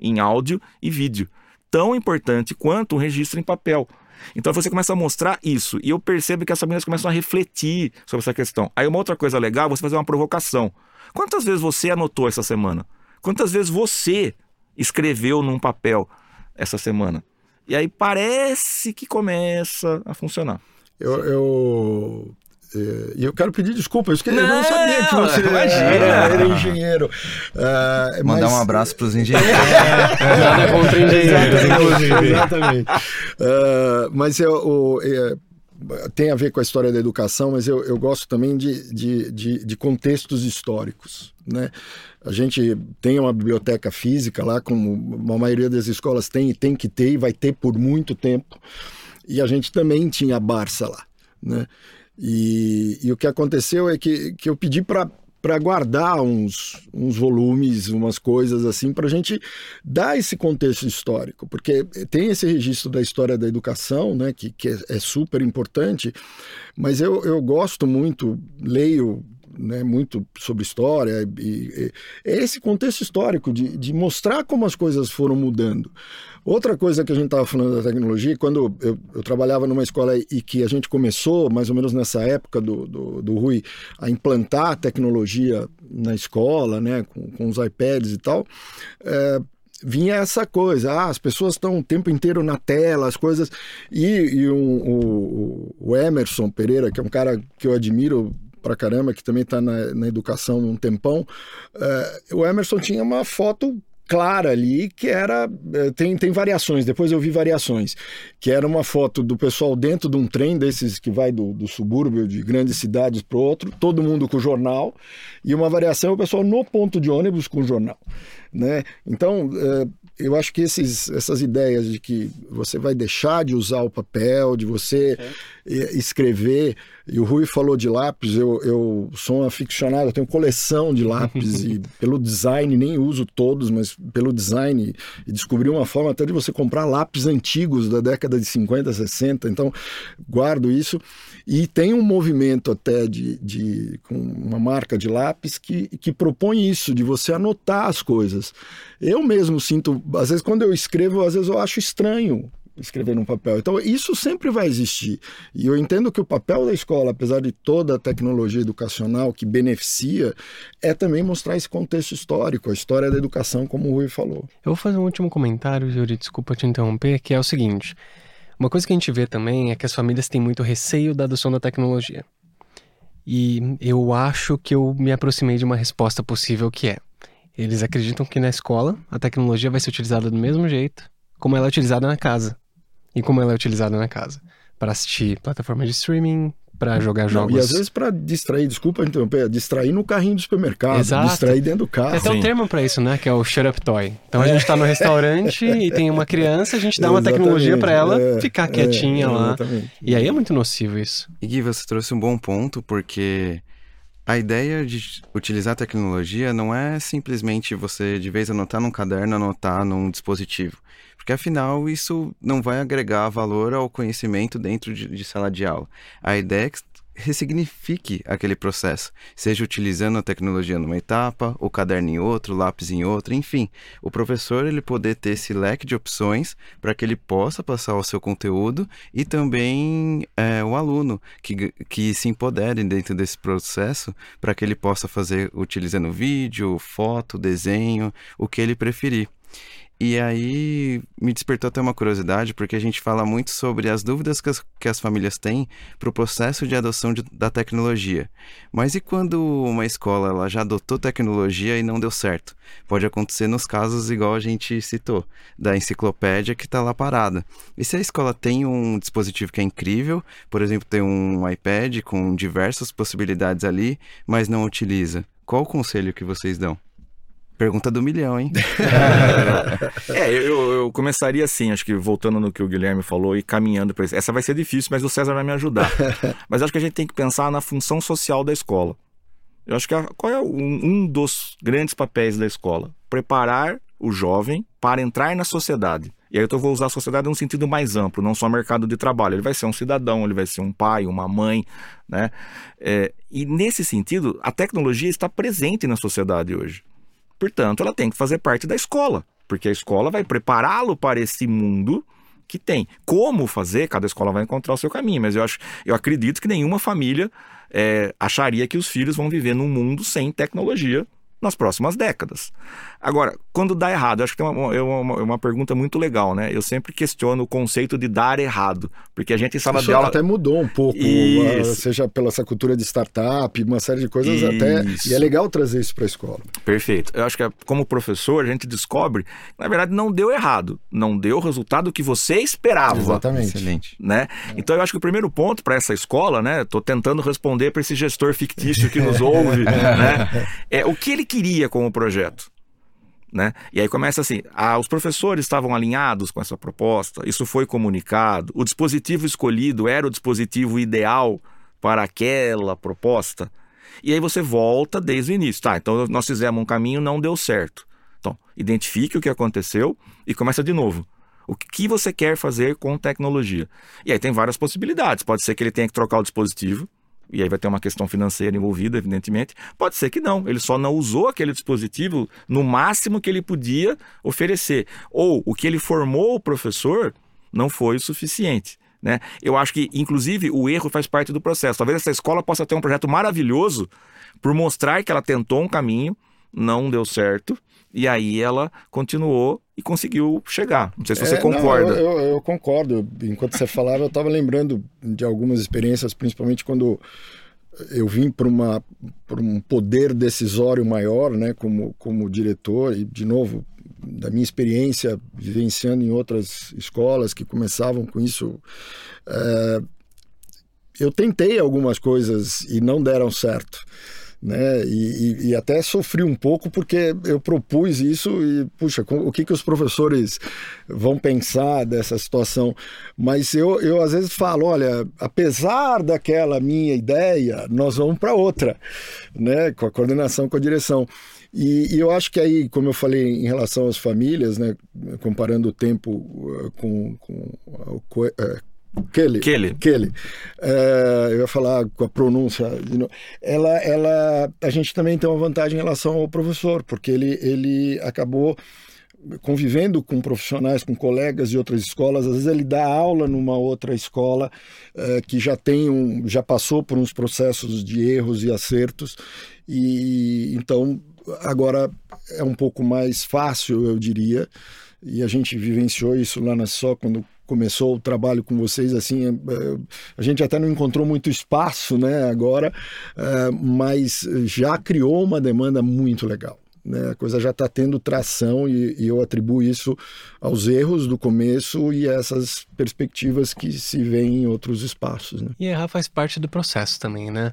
em áudio e vídeo, tão importante quanto um registro em papel. Então você começa a mostrar isso, e eu percebo que as famílias começam a refletir sobre essa questão. Aí uma outra coisa legal, você fazer uma provocação. Quantas vezes você anotou essa semana? Quantas vezes você escreveu num papel essa semana? E aí parece que começa a funcionar. Eu, eu e eu quero pedir desculpa, eu, esqueci, não, eu não sabia que você era, era engenheiro. Uh, Mandar mas... um abraço para os engenheiros. É, nada contra engenheiros. Exatamente. Uh, mas eu, eu, tem a ver com a história da educação, mas eu, eu gosto também de, de, de, de, contextos históricos. Né? A gente tem uma biblioteca física lá, como a maioria das escolas tem e tem que ter, e vai ter por muito tempo. E a gente também tinha a Barça lá. Né? E, e o que aconteceu é que, que eu pedi para para guardar uns, uns volumes, umas coisas assim, para a gente dar esse contexto histórico, porque tem esse registro da história da educação, né, que, que é, é super importante, mas eu, eu gosto muito, leio né, muito sobre história, e, e, é esse contexto histórico de, de mostrar como as coisas foram mudando. Outra coisa que a gente estava falando da tecnologia, quando eu, eu, trabalhava numa escola e que a gente começou, mais ou menos nessa época do, do, do Rui, a implantar tecnologia na escola, né, com, com os iPads e tal, é, vinha essa coisa, ah, as pessoas estão o tempo inteiro na tela, as coisas. E, e um, o, o, Emerson Pereira, que é um cara que eu admiro pra caramba, que também está na, na educação um tempão, é, o Emerson tinha uma foto clara ali que era eh, tem, tem variações depois eu vi variações que era uma foto do pessoal dentro de um trem desses que vai do, do subúrbio de grandes cidades para outro todo mundo com jornal e uma variação o pessoal no ponto de ônibus com jornal né então eh, eu acho que esses, essas ideias de que você vai deixar de usar o papel, de você é. escrever, e o Rui falou de lápis, eu, eu sou um aficionado, eu tenho coleção de lápis, e pelo design, nem uso todos, mas pelo design, e descobri uma forma até de você comprar lápis antigos da década de 50, 60, então guardo isso. E tem um movimento até de, de com uma marca de lápis que, que propõe isso, de você anotar as coisas. Eu mesmo sinto, às vezes quando eu escrevo, às vezes eu acho estranho escrever num papel. Então, isso sempre vai existir. E eu entendo que o papel da escola, apesar de toda a tecnologia educacional que beneficia, é também mostrar esse contexto histórico, a história da educação, como o Rui falou. Eu vou fazer um último comentário, Yuri, desculpa te interromper, que é o seguinte. Uma coisa que a gente vê também é que as famílias têm muito receio da adoção da tecnologia. E eu acho que eu me aproximei de uma resposta possível que é: eles acreditam que na escola a tecnologia vai ser utilizada do mesmo jeito como ela é utilizada na casa. E como ela é utilizada na casa. Para assistir plataforma de streaming, para jogar jogos. Não, e às vezes para distrair, desculpa interromper, distrair no carrinho do supermercado, Exato. distrair dentro do carro. Tem até um termo para isso, né? Que é o shut up toy. Então a gente está no restaurante e tem uma criança, a gente dá uma tecnologia para ela é, ficar quietinha é, lá. E aí é muito nocivo isso. E Gui, você trouxe um bom ponto, porque a ideia de utilizar a tecnologia não é simplesmente você, de vez anotar num caderno, anotar num dispositivo. Porque afinal isso não vai agregar valor ao conhecimento dentro de, de sala de aula. A ideia é que ressignifique aquele processo, seja utilizando a tecnologia numa etapa, o caderno em outro, o lápis em outra, enfim, o professor ele poder ter esse leque de opções para que ele possa passar o seu conteúdo e também é, o aluno que, que se empodere dentro desse processo para que ele possa fazer utilizando vídeo, foto, desenho, o que ele preferir. E aí me despertou até uma curiosidade, porque a gente fala muito sobre as dúvidas que as, que as famílias têm para o processo de adoção de, da tecnologia. Mas e quando uma escola ela já adotou tecnologia e não deu certo? Pode acontecer nos casos igual a gente citou, da enciclopédia que está lá parada. E se a escola tem um dispositivo que é incrível, por exemplo, tem um iPad com diversas possibilidades ali, mas não utiliza, qual o conselho que vocês dão? Pergunta do milhão, hein? é, eu, eu, começaria assim, acho que voltando no que o Guilherme falou e caminhando para isso. Essa vai ser difícil, mas o César vai me ajudar. mas acho que a gente tem que pensar na função social da escola. Eu acho que a, qual é um, um dos grandes papéis da escola? Preparar o jovem para entrar na sociedade. E aí eu vou usar a sociedade num sentido mais amplo, não só mercado de trabalho. Ele vai ser um cidadão, ele vai ser um pai, uma mãe, né? É, e nesse sentido, a tecnologia está presente na sociedade hoje. Portanto, ela tem que fazer parte da escola, porque a escola vai prepará-lo para esse mundo que tem. Como fazer, cada escola vai encontrar o seu caminho, mas eu acho, eu acredito que nenhuma família é, acharia que os filhos vão viver num mundo sem tecnologia nas próximas décadas. Agora, quando dá errado, acho que tem uma, uma, uma, pergunta muito legal, né? Eu sempre questiono o conceito de dar errado, porque a gente em sala Isso de aula... até mudou um pouco, isso. seja pela essa cultura de startup, uma série de coisas isso. até... E é legal trazer isso para a escola. Perfeito. Eu acho que como professor a gente descobre, na verdade não deu errado, não deu o resultado que você esperava. Exatamente. Excelente. Né? Então eu acho que o primeiro ponto para essa escola, né? Estou tentando responder para esse gestor fictício que nos ouve, né? É o que ele queria com o projeto. Né? E aí começa assim: ah, os professores estavam alinhados com essa proposta, isso foi comunicado, o dispositivo escolhido era o dispositivo ideal para aquela proposta. E aí você volta desde o início. Tá, então nós fizemos um caminho, não deu certo. Então, identifique o que aconteceu e começa de novo. O que você quer fazer com tecnologia? E aí tem várias possibilidades. Pode ser que ele tenha que trocar o dispositivo, e aí vai ter uma questão financeira envolvida, evidentemente. Pode ser que não, ele só não usou aquele dispositivo no máximo que ele podia oferecer. Ou o que ele formou o professor não foi o suficiente. Né? Eu acho que, inclusive, o erro faz parte do processo. Talvez essa escola possa ter um projeto maravilhoso por mostrar que ela tentou um caminho, não deu certo, e aí ela continuou e conseguiu chegar. Não sei se você é, concorda. Não, eu, eu, eu, concordo. Enquanto você falava, eu estava lembrando de algumas experiências, principalmente quando eu vim para um poder decisório maior, né, como, como diretor, e de novo, da minha experiência vivenciando em outras escolas que começavam com isso, é, eu tentei algumas coisas e não deram certo né? E, e, e, até sofri um pouco porque eu propus isso e, puxa, o que, que os professores vão pensar dessa situação? Mas eu, eu às vezes falo, olha, apesar daquela minha ideia, nós vamos para outra, né? Com a coordenação, com a direção. E, e, eu acho que aí, como eu falei em relação às famílias, né, comparando o tempo uh, com, com uh, Kelly. Kelly. Kelly. É, eu ia falar com a pronúncia. Ela, ela, a gente também tem uma vantagem em relação ao professor, porque ele, ele acabou convivendo com profissionais, com colegas de outras escolas, às vezes ele dá aula numa outra escola é, que já tem um, já passou por uns processos de erros e acertos e então agora é um pouco mais fácil, eu diria, e a gente vivenciou isso lá na só quando começou o trabalho com vocês assim é, é, a gente até não encontrou muito espaço né agora é, mas já criou uma demanda muito legal né? a coisa já está tendo tração e, eu atribuo isso aos erros do começo e essas perspectivas que se vêem em outros espaços né? e errar faz parte do processo também né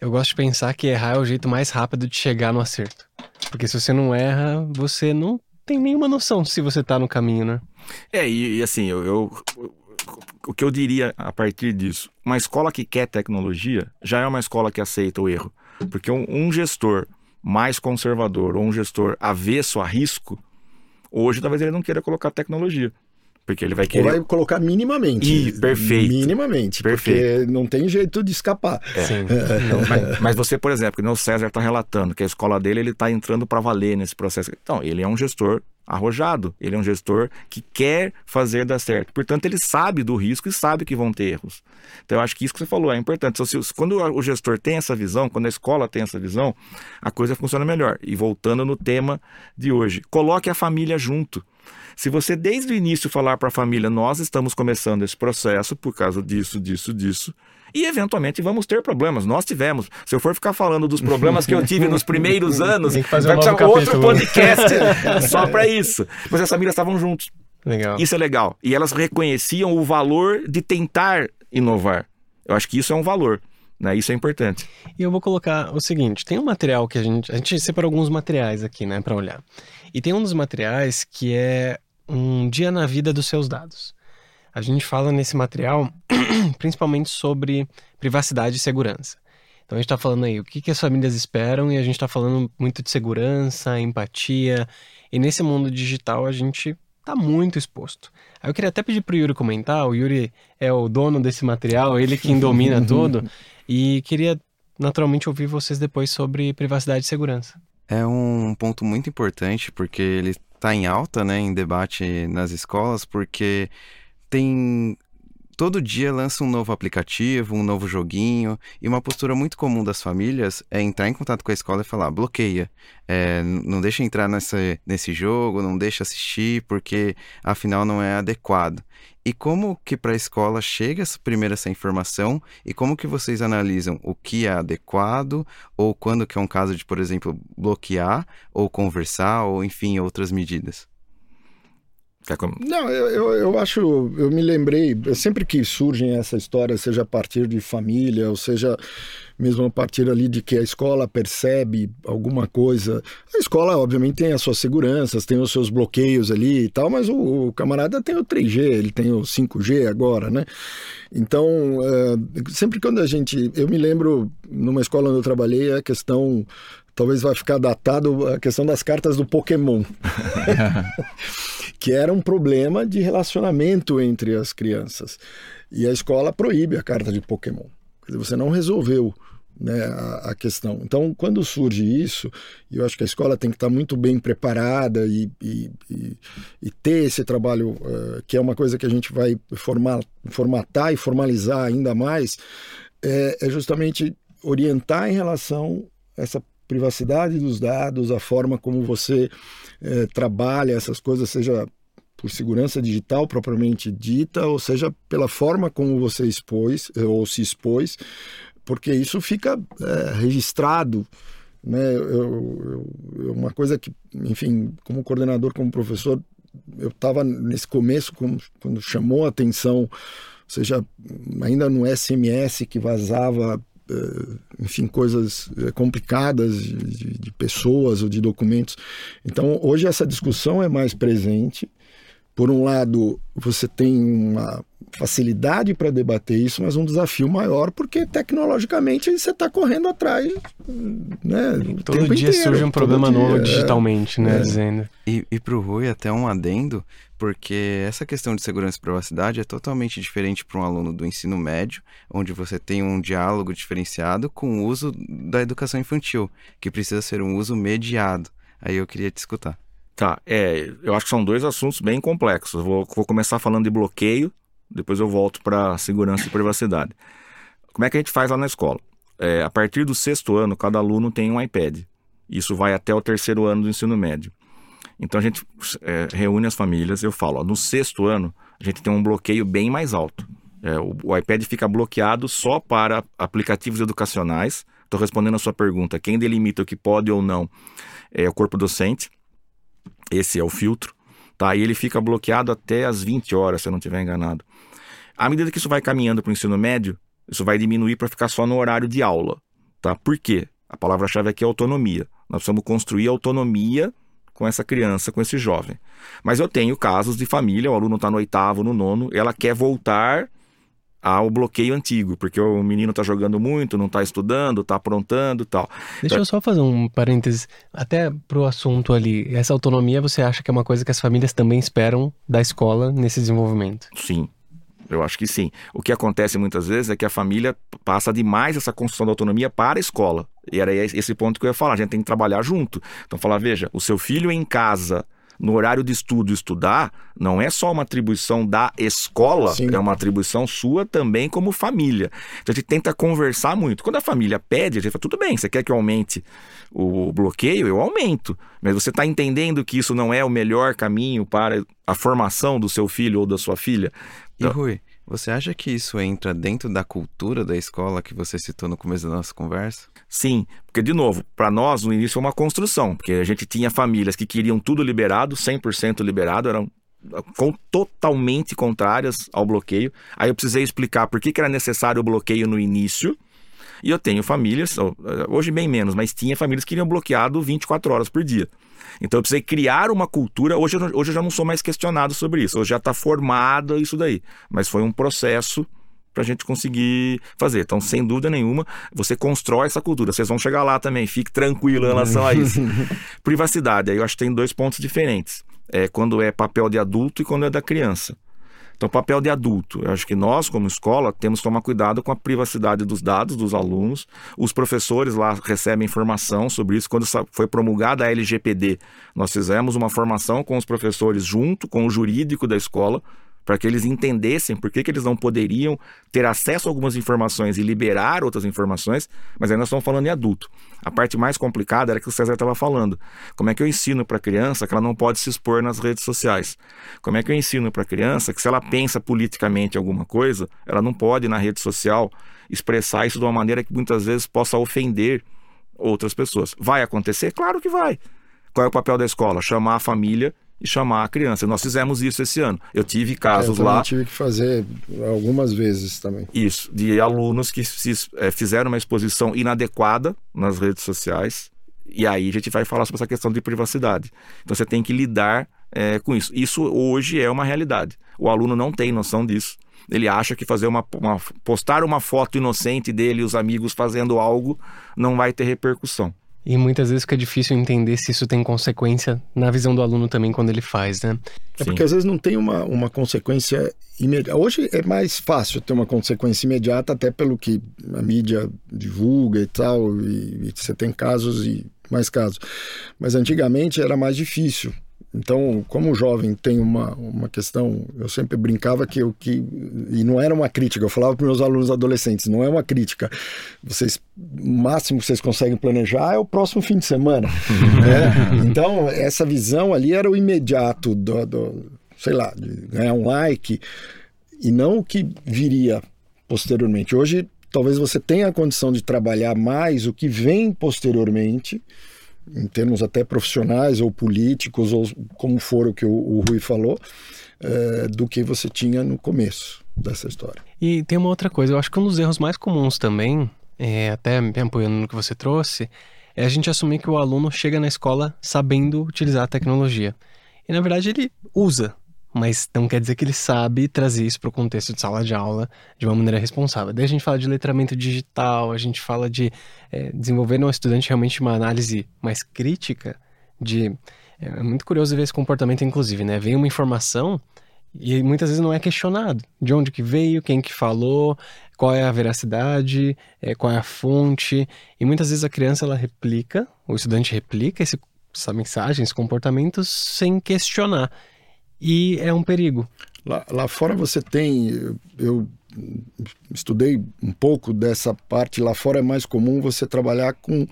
eu gosto de pensar que errar é o jeito mais rápido de chegar no acerto porque se você não erra você não tem nenhuma noção se você está no caminho né é, e, e assim, eu, eu, o que eu diria a partir disso? Uma escola que quer tecnologia já é uma escola que aceita o erro. Porque um, um gestor mais conservador ou um gestor avesso a risco, hoje talvez ele não queira colocar tecnologia. Porque ele vai querer. Ou vai colocar minimamente. E, perfeito. Minimamente. Perfeito. Porque não tem jeito de escapar. É. Sim. Não, mas, mas, você, por exemplo, que o César está relatando que a escola dele ele está entrando para valer nesse processo. Então, ele é um gestor arrojado, ele é um gestor que quer fazer dar certo. Portanto, ele sabe do risco e sabe que vão ter erros. Então, eu acho que isso que você falou é importante. Então, se, quando o gestor tem essa visão, quando a escola tem essa visão, a coisa funciona melhor. E voltando no tema de hoje, coloque a família junto. Se você desde o início falar para a família, nós estamos começando esse processo por causa disso, disso, disso, e eventualmente vamos ter problemas. Nós tivemos. Se eu for ficar falando dos problemas que eu tive nos primeiros anos, Tem que fazer vai um outro podcast só para isso. Mas as famílias estavam juntos. Legal. Isso é legal. E elas reconheciam o valor de tentar inovar. Eu acho que isso é um valor. Né? Isso é importante. E eu vou colocar o seguinte: tem um material que a gente. A gente separou alguns materiais aqui, né, para olhar. E tem um dos materiais que é um dia na vida dos seus dados. A gente fala nesse material principalmente sobre privacidade e segurança. Então a gente está falando aí o que, que as famílias esperam e a gente está falando muito de segurança, empatia. E nesse mundo digital a gente está muito exposto. Aí eu queria até pedir para o Yuri comentar. O Yuri é o dono desse material, ele quem domina tudo. E queria naturalmente ouvir vocês depois sobre privacidade e segurança. É um ponto muito importante porque ele está em alta, né, em debate nas escolas, porque tem todo dia lança um novo aplicativo, um novo joguinho, e uma postura muito comum das famílias é entrar em contato com a escola e falar: bloqueia, é, não deixa entrar nessa, nesse jogo, não deixa assistir, porque afinal não é adequado. E como que para a escola chega primeiro essa informação? E como que vocês analisam o que é adequado? Ou quando que é um caso de, por exemplo, bloquear ou conversar ou enfim outras medidas? Não, eu, eu, eu, acho, eu me lembrei, sempre que surgem essa história, seja a partir de família, ou seja, mesmo a partir ali de que a escola percebe alguma coisa. A escola, obviamente, tem as suas seguranças, tem os seus bloqueios ali e tal, mas o, o camarada tem o 3G, ele tem o 5G agora, né? Então, uh, sempre quando a gente. Eu me lembro, numa escola onde eu trabalhei, a questão talvez vai ficar datado a questão das cartas do Pokémon. que era um problema de relacionamento entre as crianças. E a escola proíbe a carta de Pokémon. Quer dizer, você não resolveu né, a, a, questão. Então, quando surge isso, eu acho que a escola tem que estar muito bem preparada e, e, e, e ter esse trabalho, uh, que é uma coisa que a gente vai formar, formatar e formalizar ainda mais, é, é justamente orientar em relação a essa privacidade dos dados, a forma como você é, trabalha essas coisas, seja por segurança digital propriamente dita, ou seja pela forma como você expôs eh, ou se expôs, porque isso fica é, registrado. Né? Eu, eu, uma coisa que, enfim, como coordenador, como professor, eu estava nesse começo, quando, chamou a atenção, ou seja, ainda no SMS que vazava eh, enfim, coisas eh, complicadas de, de, pessoas ou de documentos. Então, hoje essa discussão é mais presente. Por um lado, você tem uma facilidade para debater isso, mas um desafio maior, porque tecnologicamente você está correndo atrás. Né, todo dia inteiro, surge um problema novo é, digitalmente, né? É. Dizendo. E, e para o Rui, até um adendo, porque essa questão de segurança e privacidade é totalmente diferente para um aluno do ensino médio, onde você tem um diálogo diferenciado com o uso da educação infantil, que precisa ser um uso mediado. Aí eu queria te escutar. Tá, é, eu acho que são dois assuntos bem complexos. Vou, vou começar falando de bloqueio, depois eu volto para segurança e privacidade. Como é que a gente faz lá na escola? É, a partir do sexto ano, cada aluno tem um iPad. Isso vai até o terceiro ano do ensino médio. Então a gente é, reúne as famílias, eu falo, ó, no sexto ano a gente tem um bloqueio bem mais alto. É, o, o, iPad fica bloqueado só para aplicativos educacionais. Estou respondendo a sua pergunta. Quem delimita o que pode ou não é o corpo docente. Esse é o filtro. Tá? E ele fica bloqueado até as 20 horas, se eu não estiver enganado. À medida que isso vai caminhando para o ensino médio, isso vai diminuir para ficar só no horário de aula. Tá? Por quê? A palavra-chave aqui é autonomia. Nós precisamos construir autonomia com essa criança, com esse jovem. Mas eu tenho casos de família, o aluno está no oitavo, no nono, ela quer voltar ao bloqueio antigo, porque o menino está jogando muito, não está estudando, está aprontando tal. Deixa eu só fazer um parêntese, até pro assunto ali. Essa autonomia você acha que é uma coisa que as famílias também esperam da escola nesse desenvolvimento? Sim, eu acho que sim. O que acontece muitas vezes é que a família passa demais essa construção da autonomia para a escola. E era esse ponto que eu ia falar. A gente tem que trabalhar junto. Então, falar, veja, o seu filho em casa no horário de estudo estudar não é só uma atribuição da escola, Sim. é uma atribuição sua também como família. Então a gente tenta conversar muito. Quando a família pede, a gente fala, tudo bem, você quer que eu aumente o bloqueio? Eu aumento. Mas você está entendendo que isso não é o melhor caminho para a formação do seu filho ou da sua filha? E Rui, você acha que isso entra dentro da cultura da escola que você citou no começo da nossa conversa? Sim, porque, de novo, para nós no início foi uma construção, porque a gente tinha famílias que queriam tudo liberado, 100% liberado, eram com, totalmente contrárias ao bloqueio. Aí eu precisei explicar por que, que era necessário o bloqueio no início. E eu tenho famílias, hoje bem menos, mas tinha famílias que queriam bloqueado 24 horas por dia. Então eu precisei criar uma cultura. Hoje eu, hoje eu já não sou mais questionado sobre isso. Hoje já está formado isso daí. Mas foi um processo para a gente conseguir fazer. Então, sem dúvida nenhuma, você constrói essa cultura. Vocês vão chegar lá também, fique tranquilo em relação a isso. Privacidade, aí eu acho que tem dois pontos diferentes. É quando é papel de adulto e quando é da criança. Então, papel de adulto. Eu acho que nós, como escola, temos que tomar cuidado com a privacidade dos dados dos alunos. Os professores lá recebem informação sobre isso. Quando foi promulgada a LGPD, nós fizemos uma formação com os professores junto com o jurídico da escola para que eles entendessem por que, que eles não poderiam ter acesso a algumas informações e liberar outras informações, mas aí nós estamos falando em adulto. A parte mais complicada era que o César estava falando. Como é que eu ensino para a criança que ela não pode se expor nas redes sociais? Como é que eu ensino para a criança que se ela pensa politicamente alguma coisa, ela não pode na rede social expressar isso de uma maneira que muitas vezes possa ofender outras pessoas? Vai acontecer? Claro que vai. Qual é o papel da escola? Chamar a família e chamar a criança. Nós fizemos isso esse ano. Eu tive casos é, eu lá. tive que fazer algumas vezes também. Isso, de alunos que se, é, fizeram uma exposição inadequada nas redes sociais. E aí a gente vai falar sobre essa questão de privacidade. Então você tem que lidar é, com isso. Isso hoje é uma realidade. O aluno não tem noção disso. Ele acha que fazer uma, uma postar uma foto inocente dele e os amigos fazendo algo não vai ter repercussão. E muitas vezes fica difícil entender se isso tem consequência na visão do aluno também quando ele faz, né? É porque às vezes não tem uma, uma consequência imediata. Hoje é mais fácil ter uma consequência imediata, até pelo que a mídia divulga e tal, e, e você tem casos e mais casos. Mas antigamente era mais difícil. Então, como o jovem tem uma, uma questão, eu sempre brincava que o que e não era uma crítica, eu falava para meus alunos adolescentes, não é uma crítica. Vocês o máximo que vocês conseguem planejar é o próximo fim de semana. né? Então, essa visão ali era o imediato do, do sei lá, de ganhar um like e não o que viria posteriormente. Hoje, talvez você tenha a condição de trabalhar mais o que vem posteriormente em termos até profissionais ou políticos, ou como for o que o, o Rui falou, é, do que você tinha no começo dessa história. E tem uma outra coisa, eu acho que um dos erros mais comuns também, é, até me apoiando no que você trouxe, é a gente assumir que o aluno chega na escola sabendo utilizar a tecnologia. E na verdade ele usa mas não quer dizer que ele sabe trazer isso para o contexto de sala de aula de uma maneira responsável. Daí a gente fala de letramento digital, a gente fala de é, desenvolver no estudante realmente uma análise mais crítica de... É, é muito curioso ver esse comportamento, inclusive, né? Vem uma informação e muitas vezes não é questionado. De onde que veio, quem que falou, qual é a veracidade, é, qual é a fonte. E muitas vezes a criança, ela replica, o estudante replica esse, essa mensagem, esse comportamento sem questionar e é um perigo. Lá, lá fora você tem, eu estudei um pouco dessa parte, lá fora é mais comum você trabalhar com,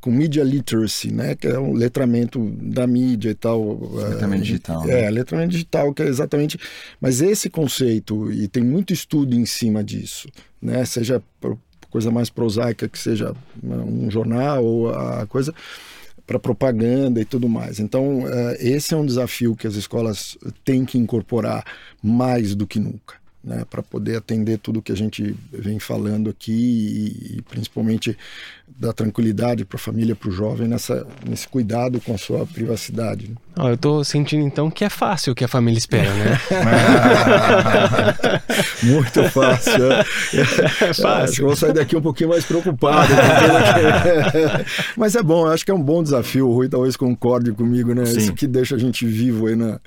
com media literacy, né, que é um letramento da mídia e tal. Letramento é, digital. É, né? letramento digital, que é exatamente, mas esse conceito, e tem muito estudo em cima disso, né, seja coisa mais prosaica que seja um jornal ou a coisa para propaganda e tudo mais. Então, uh, esse é um desafio que as escolas têm que incorporar mais do que nunca. Né, para poder atender tudo que a gente vem falando aqui e, e principalmente dar tranquilidade para a família, para o jovem nessa, nesse cuidado com a sua privacidade. Né? Oh, eu estou sentindo então que é fácil o que a família espera, né? Muito fácil. É, é fácil. Vou sair daqui um pouquinho mais preocupado. Mas é bom, acho que é um bom desafio. O Rui talvez concorde comigo, né? Sim. Isso que deixa a gente vivo aí na,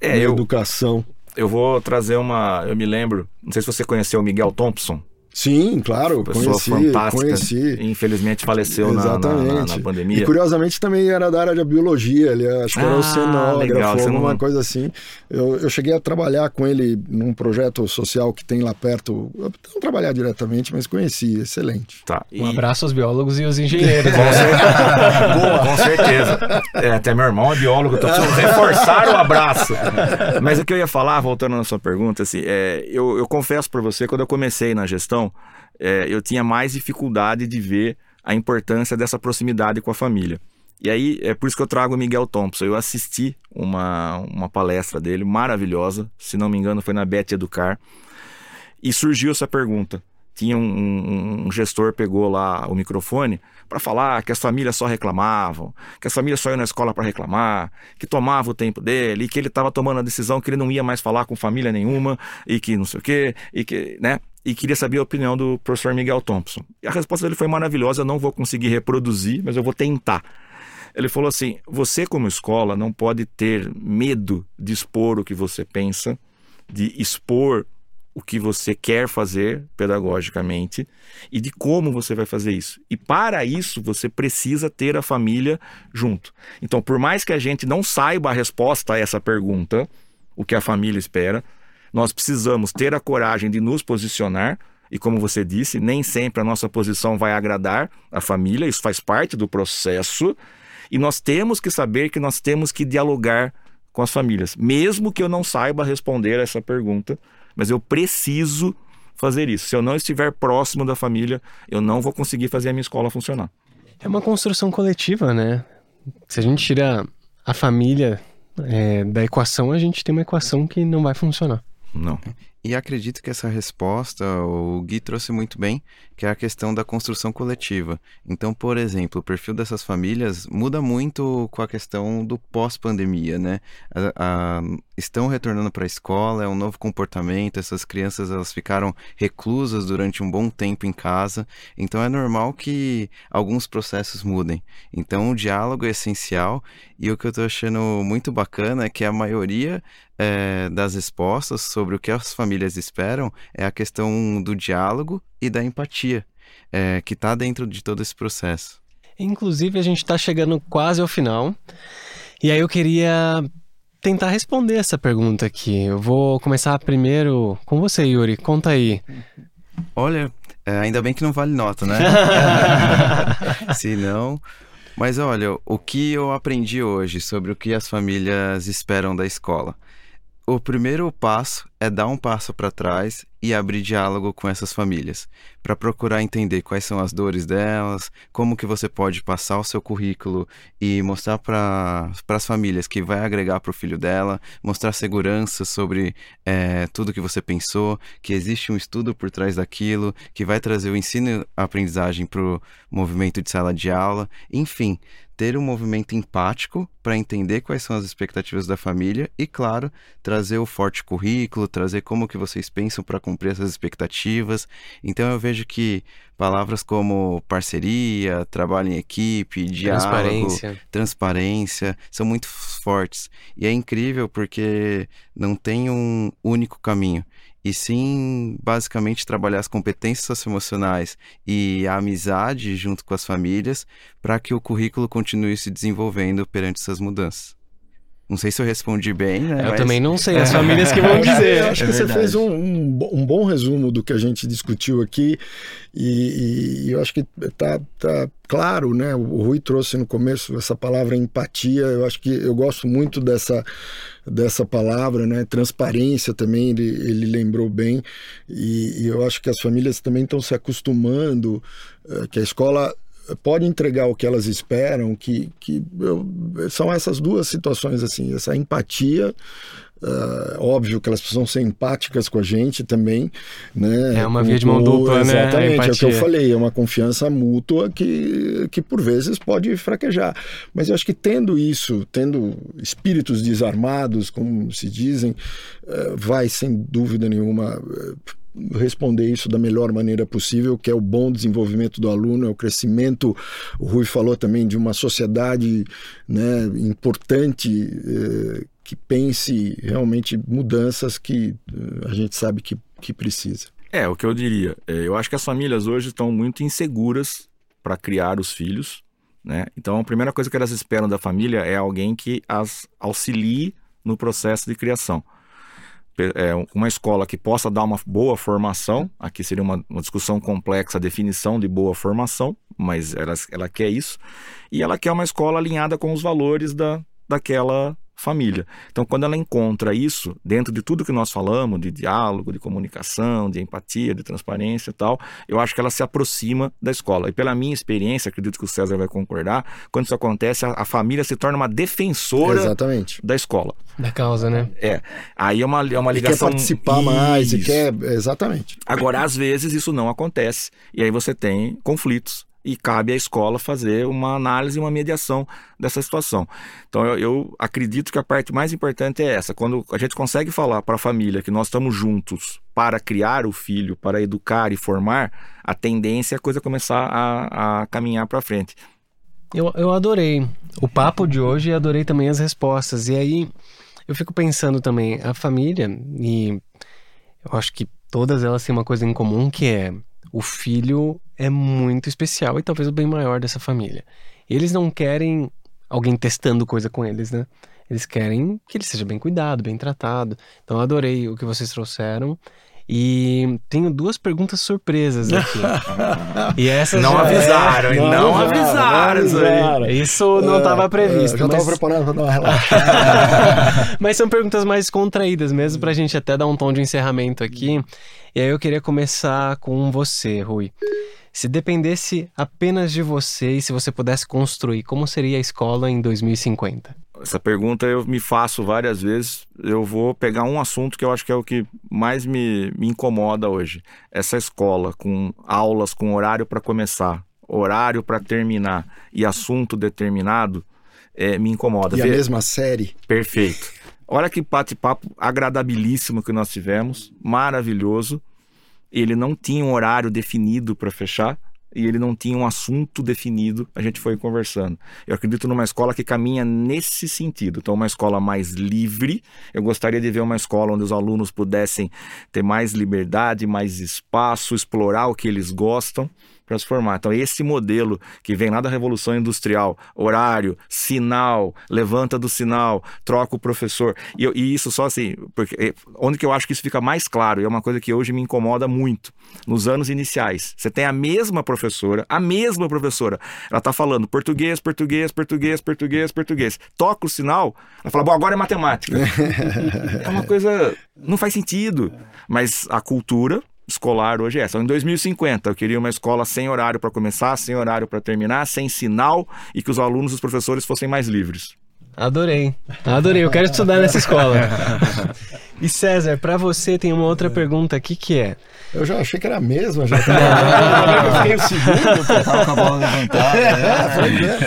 é, na eu, educação. Eu vou trazer uma. Eu me lembro, não sei se você conheceu o Miguel Thompson. Sim, claro, pessoa conheci, fantástica. Conheci. Infelizmente faleceu na, na, na, pandemia. E curiosamente também era da área de biologia, ele acho que ah, era oceanógrafo, alguma não... coisa assim. Eu, eu cheguei a trabalhar com ele num projeto social que tem lá perto. Eu não trabalhar diretamente, mas conheci, excelente. Tá. E... Um abraço aos biólogos e aos engenheiros. com, certeza. Boa, com certeza. É, até meu irmão é biólogo, tô precisando reforçar o abraço. Mas o que eu ia falar, voltando na sua pergunta, assim, é, eu, eu confesso para você, quando eu comecei na gestão, é, eu tinha mais dificuldade de ver a importância dessa proximidade com a família. E aí é por isso que eu trago o Miguel Thompson. Eu assisti uma, uma palestra dele maravilhosa, se não me engano foi na Bet Educar, e surgiu essa pergunta: tinha um, um, um gestor pegou lá o microfone para falar que as famílias só reclamavam, que as famílias só iam na escola para reclamar, que tomava o tempo dele, e que ele estava tomando a decisão que ele não ia mais falar com família nenhuma, e que não sei o quê, e que, né? E queria saber a opinião do professor Miguel Thompson. E a resposta dele foi maravilhosa, eu não vou conseguir reproduzir, mas eu vou tentar. Ele falou assim: você, como escola, não pode ter medo de expor o que você pensa, de expor o que você quer fazer pedagogicamente e de como você vai fazer isso. E para isso você precisa ter a família junto. Então, por mais que a gente não saiba a resposta a essa pergunta, o que a família espera, nós precisamos ter a coragem de nos posicionar. E como você disse, nem sempre a nossa posição vai agradar a família, isso faz parte do processo. E nós temos que saber que nós temos que dialogar com as famílias, mesmo que eu não saiba responder essa pergunta mas eu preciso fazer isso. Se eu não estiver próximo da família, eu não vou conseguir fazer a minha escola funcionar. É uma construção coletiva, né? Se a gente tira a família é, da equação, a gente tem uma equação que não vai funcionar. Não. E acredito que essa resposta o Gui trouxe muito bem, que é a questão da construção coletiva. Então, por exemplo, o perfil dessas famílias muda muito com a questão do pós-pandemia, né? A, a, estão retornando para a escola, é um novo comportamento, essas crianças elas ficaram reclusas durante um bom tempo em casa, então é normal que alguns processos mudem. Então, o diálogo é essencial e o que eu estou achando muito bacana é que a maioria é, das respostas sobre o que as famílias esperam é a questão do diálogo e da empatia, é, que está dentro de todo esse processo. Inclusive, a gente está chegando quase ao final. E aí eu queria tentar responder essa pergunta aqui. Eu vou começar primeiro com você, Yuri. Conta aí. Olha, é, ainda bem que não vale nota, né? Se não. Mas olha, o que eu aprendi hoje sobre o que as famílias esperam da escola. O primeiro passo é dar um passo para trás e abrir diálogo com essas famílias, para procurar entender quais são as dores delas, como que você pode passar o seu currículo e mostrar para as famílias que vai agregar para o filho dela, mostrar segurança sobre é, tudo que você pensou, que existe um estudo por trás daquilo, que vai trazer o ensino e a aprendizagem para o movimento de sala de aula, enfim, ter um movimento empático para entender quais são as expectativas da família e, claro, trazer o forte currículo, trazer como que vocês pensam para cumprir essas expectativas. Então eu vejo que palavras como parceria, trabalho em equipe, diálogo, transparência, transparência são muito fortes. E é incrível porque não tem um único caminho e sim basicamente trabalhar as competências socioemocionais e a amizade junto com as famílias para que o currículo continue se desenvolvendo perante essas mudanças. Não sei se eu respondi bem, né? Eu Mas... também não sei, as famílias que vão dizer. Eu acho é que verdade. você fez um, um, um, bom resumo do que a gente discutiu aqui e, e eu acho que tá, tá claro, né? O Rui trouxe no começo essa palavra empatia, eu acho que eu gosto muito dessa, dessa palavra, né? Transparência também, ele, ele lembrou bem e, e eu acho que as famílias também estão se acostumando, uh, que a escola pode entregar o que elas esperam, que, que eu, são essas duas situações, assim, essa empatia, Uh, óbvio que elas precisam ser empáticas com a gente também, né? É uma via de mão dupla, exatamente, né? Exatamente, é o que eu falei, é uma confiança mútua que, que por vezes pode fraquejar. Mas eu acho que tendo isso, tendo espíritos desarmados, como se dizem, uh, vai sem dúvida nenhuma uh, responder isso da melhor maneira possível, que é o bom desenvolvimento do aluno, é o crescimento. O Rui falou também de uma sociedade né, importante eh, que pense realmente mudanças que eh, a gente sabe que, que precisa. É, o que eu diria. É, eu acho que as famílias hoje estão muito inseguras para criar os filhos. Né? Então, a primeira coisa que elas esperam da família é alguém que as auxilie no processo de criação é, uma escola que possa dar uma boa formação, aqui seria uma, uma discussão complexa a definição de boa formação, mas ela, ela quer isso, e ela quer uma escola alinhada com os valores da, daquela família. Então, quando ela encontra isso dentro de tudo que nós falamos, de diálogo, de comunicação, de empatia, de transparência e tal, eu acho que ela se aproxima da escola. E pela minha experiência, acredito que o César vai concordar, quando isso acontece, a, a família se torna uma defensora Exatamente. da escola. Da causa, né? É. Aí é uma, é uma E ligação. quer participar mais, e Isso. quer. Exatamente. Agora, às vezes, isso não acontece. E aí você tem conflitos. E cabe à escola fazer uma análise e uma mediação dessa situação. Então, eu, eu acredito que a parte mais importante é essa. Quando a gente consegue falar para a família que nós estamos juntos para criar o filho, para educar e formar, a tendência é a coisa começar a, a caminhar para frente. Eu, eu adorei o papo de hoje e adorei também as respostas. E aí eu fico pensando também, a família, e eu acho que todas elas têm uma coisa em comum que é o filho é muito especial e talvez o bem maior dessa família. Eles não querem alguém testando coisa com eles, né? Eles querem que ele seja bem cuidado, bem tratado. Então eu adorei o que vocês trouxeram. E tenho duas perguntas surpresas aqui. e essas Não já é- avisaram, hein? Não avisaram avisaram. Isso não estava previsto. É, já mas... estava preparado para dar uma relaxada. Mas são perguntas mais contraídas mesmo, pra gente até dar um tom de encerramento aqui. E aí eu queria começar com você, Rui. Se dependesse apenas de você e se você pudesse construir, como seria a escola em 2050? Essa pergunta eu me faço várias vezes. Eu vou pegar um assunto que eu acho que é o que mais me, me incomoda hoje. Essa escola com aulas com horário para começar, horário para terminar e assunto determinado é, me incomoda. e a Vê- mesma série. Perfeito. Olha que bate-papo agradabilíssimo que nós tivemos, maravilhoso. Ele não tinha um horário definido para fechar e ele não tinha um assunto definido. A gente foi conversando. Eu acredito numa escola que caminha nesse sentido. Então, uma escola mais livre. Eu gostaria de ver uma escola onde os alunos pudessem ter mais liberdade, mais espaço, explorar o que eles gostam para se formar. Então, esse modelo que vem lá da Revolução Industrial, horário, sinal, levanta do sinal, troca o professor. E, eu- e isso só assim, porque eh, onde que eu acho que isso fica mais claro, e é uma coisa que hoje me incomoda muito, nos anos iniciais. Você tem a mesma professora, a mesma professora, ela está falando português, português, português, português, português. Toca o sinal, ela fala, bom, agora é matemática. é uma coisa, não faz sentido. Mas a cultura escolar hoje é essa. Em 2050, eu queria uma escola sem horário para começar, sem horário para terminar, sem sinal e que os alunos e os professores fossem mais livres. Adorei. Adorei, eu quero estudar nessa escola. E César, pra você tem uma outra pergunta aqui que é: Eu já achei que era a mesma, já. eu fiquei o segundo. pô. Tava com a bola levantada. É, né?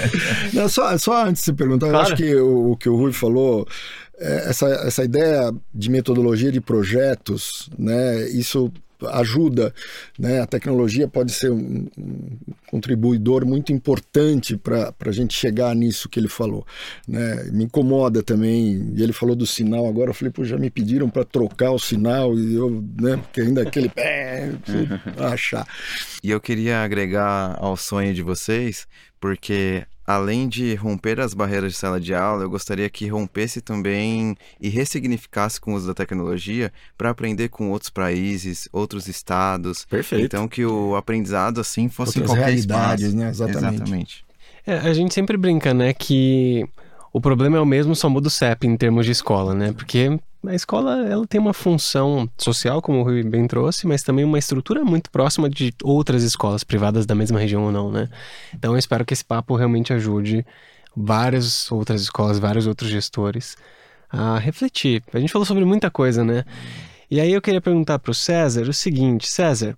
Não, só, só antes de você perguntar, eu Claro. acho que o, o que o Rui falou, é, essa, essa ideia de metodologia de projetos, né, isso ajuda, né? A tecnologia pode ser um, um contribuidor muito importante para a gente chegar nisso que ele falou, né? Me incomoda também, e ele falou do sinal agora, eu falei, pô, já me pediram para trocar o sinal e eu, né, porque ainda aquele pé, achar. E eu queria agregar ao sonho de vocês, porque além de romper as barreiras de sala de aula, eu gostaria que rompesse também e ressignificasse com o uso da tecnologia para aprender com outros países, outros estados. Perfeito. Então que o aprendizado assim fosse em Outras qualquer realidades, espaço. né? Exatamente. Exatamente. É, a gente sempre brinca, né, que o problema é o mesmo, só muda o CEP em termos de escola, né? Porque a escola, ela tem uma função social, como o Rui bem trouxe, mas também uma estrutura muito próxima de outras escolas privadas da mesma região ou não, né? Então eu espero que esse papo realmente ajude várias outras escolas, vários outros gestores a refletir. A gente falou sobre muita coisa, né? E aí eu queria perguntar para o César o seguinte, César,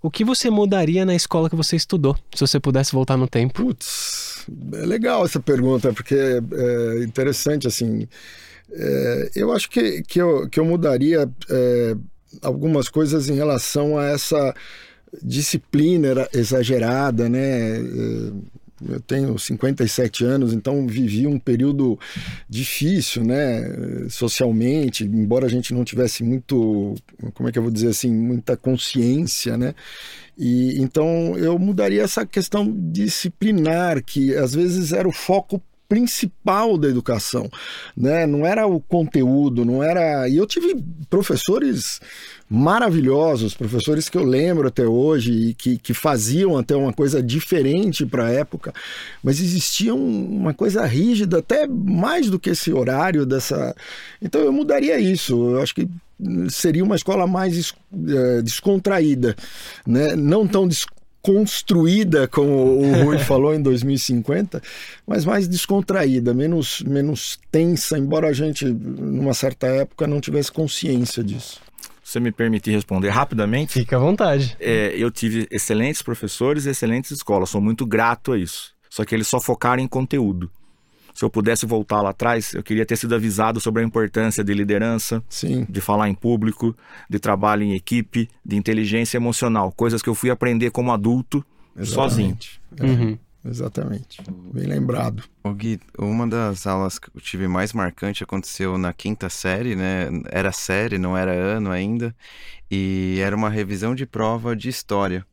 o que você mudaria na escola que você estudou, se você pudesse voltar no tempo? Putz, é legal essa pergunta, porque é interessante, assim. É, eu acho que, que, eu, que eu mudaria é, algumas coisas em relação a essa disciplina era- exagerada, né? É, Eu tenho 57 anos, então vivi um período difícil, né? Socialmente, embora a gente não tivesse muito, como é que eu vou dizer assim, muita consciência, né? E então eu mudaria essa questão disciplinar, que às vezes era o foco principal da educação, né? Não era o conteúdo, não era. E eu tive professores maravilhosos, professores que eu lembro até hoje e que, que faziam até uma coisa diferente para a época, mas existia uma coisa rígida, até mais do que esse horário dessa. Então eu mudaria isso. Eu acho que seria uma escola mais é, descontraída, né? não tão descontraída construída, como o Rui falou em 2050, mas mais descontraída, menos, menos tensa, embora a gente, numa certa época, não tivesse consciência disso. Você me permitir responder rapidamente? Fica à vontade. É, eu tive excelentes professores e excelentes escolas, sou muito grato a isso. Só que eles só focaram em conteúdo se eu pudesse voltar lá atrás, eu queria ter sido avisado sobre a importância de liderança, Sim. de falar em público, de trabalho em equipe, de inteligência emocional, coisas que eu fui aprender como adulto Exatamente. sozinho. É, Uhum. Exatamente. Bem lembrado. O Gui, uma das aulas que eu tive mais marcante aconteceu na quinta série, né? Era série, não era ano ainda, e era uma revisão de prova de história.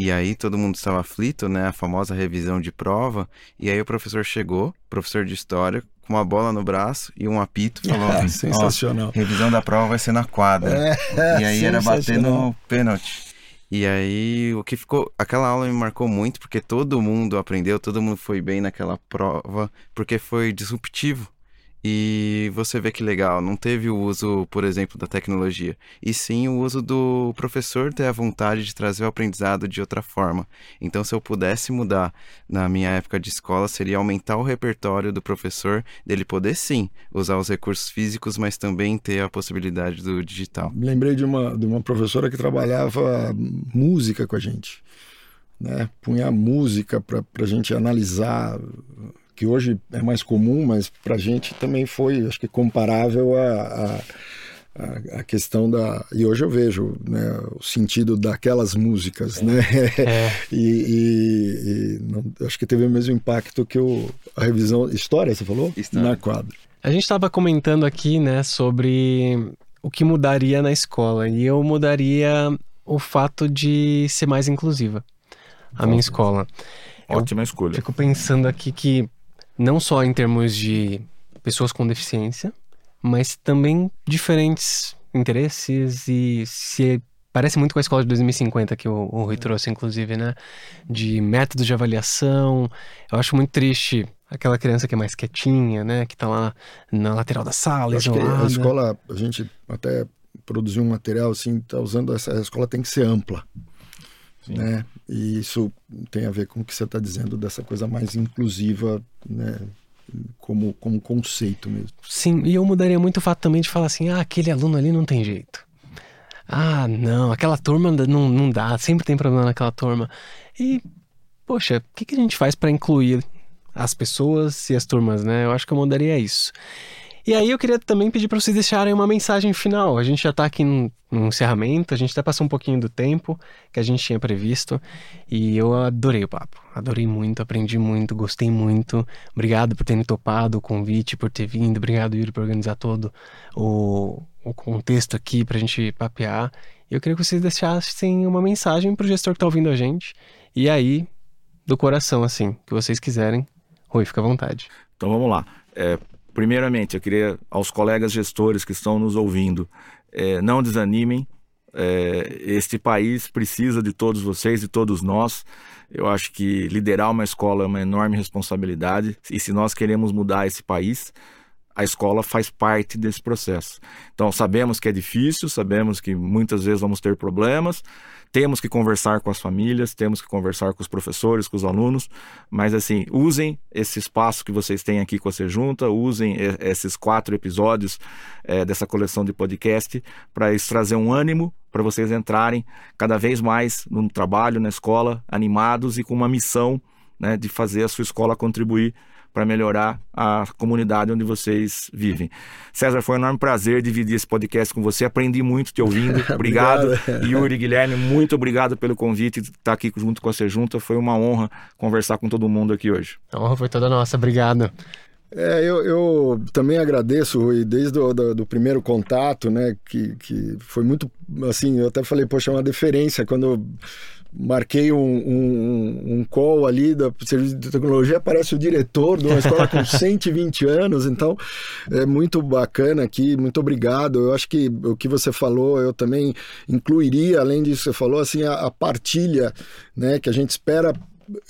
E aí todo mundo estava aflito, né? A famosa revisão de prova. E aí o professor chegou, professor de história, com uma bola no braço e um apito, falou: "Ó, sensacional. revisão da prova vai ser na quadra. É, e aí era bater no pênalti. E aí o que ficou. Aquela aula me marcou muito porque todo mundo aprendeu, todo mundo foi bem naquela prova, porque foi disruptivo. E você vê que legal, não teve o uso, por exemplo, da tecnologia, e sim o uso do professor ter a vontade de trazer o aprendizado de outra forma. Então, se eu pudesse mudar na minha época de escola, seria aumentar o repertório do professor, dele poder sim usar os recursos físicos, mas também ter a possibilidade do digital. Lembrei de uma, de uma professora que trabalhava música com a gente. Né? Punha música para a gente analisar, que hoje é mais comum, mas para a gente também foi, acho que, comparável a, a, a, questão da. E hoje eu vejo né, o sentido daquelas músicas, né? É. E, e- e não- acho que teve o mesmo impacto que o, a revisão. História, você falou? História. Na quadra. A gente estava comentando aqui, né, sobre o que mudaria na escola. E eu mudaria o fato de ser mais inclusiva. A minha escola. Eu Ótima escolha. Fico pensando aqui que não só em termos de pessoas com deficiência, mas também diferentes interesses e se parece muito com a escola de 2050 que o, o Rui trouxe, inclusive, né? De métodos de avaliação. Eu acho muito triste aquela criança que é mais quietinha, né? Que tá lá na lateral da sala, Acho que isolada. a escola, a gente até produziu um material assim, tá usando essa a escola tem que ser ampla, Sim. né? E isso tem a ver com o que você está dizendo dessa coisa mais inclusiva, né? Como como conceito mesmo. Sim, e eu mudaria muito o fato também de falar assim: ah, aquele aluno ali não tem jeito. Ah, não, aquela turma não, não dá, sempre tem problema naquela turma. E, poxa, o que, que a gente faz para incluir as pessoas e as turmas, né? Eu acho que eu mudaria isso. E aí eu queria também pedir para vocês deixarem uma mensagem final. A gente já tá aqui no, encerramento, a gente até passou um pouquinho do tempo que a gente tinha previsto. E eu adorei o papo. Adorei muito, aprendi muito, gostei muito. Obrigado por terem topado o convite, por ter vindo. Obrigado, Yuri, por organizar todo o, o contexto aqui pra gente papear. Eu queria que vocês deixassem uma mensagem pro gestor que tá ouvindo a gente. E aí, do coração, assim, que vocês quiserem. Rui, fica à vontade. Então vamos lá. É, primeiramente, eu queria aos colegas gestores que estão nos ouvindo, é, não desanimem. É, este país precisa de todos vocês, de todos nós. Eu acho que liderar uma escola é uma enorme responsabilidade. E se nós queremos mudar esse país, a escola faz parte desse processo. Então, sabemos que é difícil, sabemos que muitas vezes vamos ter problemas, temos que conversar com as famílias, temos que conversar com os professores, com os alunos, mas assim, usem esse espaço que vocês têm aqui com a Sejunta, usem esses quatro episódios eh, dessa coleção de podcast para trazer um ânimo para vocês entrarem cada vez mais no trabalho, na escola, animados e com uma missão né, de fazer a sua escola contribuir para melhorar a comunidade onde vocês vivem. César, foi um enorme prazer dividir esse podcast com você. Aprendi muito te ouvindo. Obrigado. Obrigado. Yuri, Guilherme, muito obrigado pelo convite de estar aqui junto com a Sejunta. Foi uma honra conversar com todo mundo aqui hoje. A honra foi toda nossa, obrigado. É, eu, eu também agradeço, Rui, desde o do, do primeiro contato, né, que, que foi muito, assim, eu até falei, poxa, é uma deferência quando marquei um, um, um call ali da serviço de tecnologia, aparece o diretor de uma escola com 120 anos, então é muito bacana aqui, muito obrigado. Eu acho que o que você falou, eu também incluiria, além disso que você falou, assim, a, a partilha, né, que a gente espera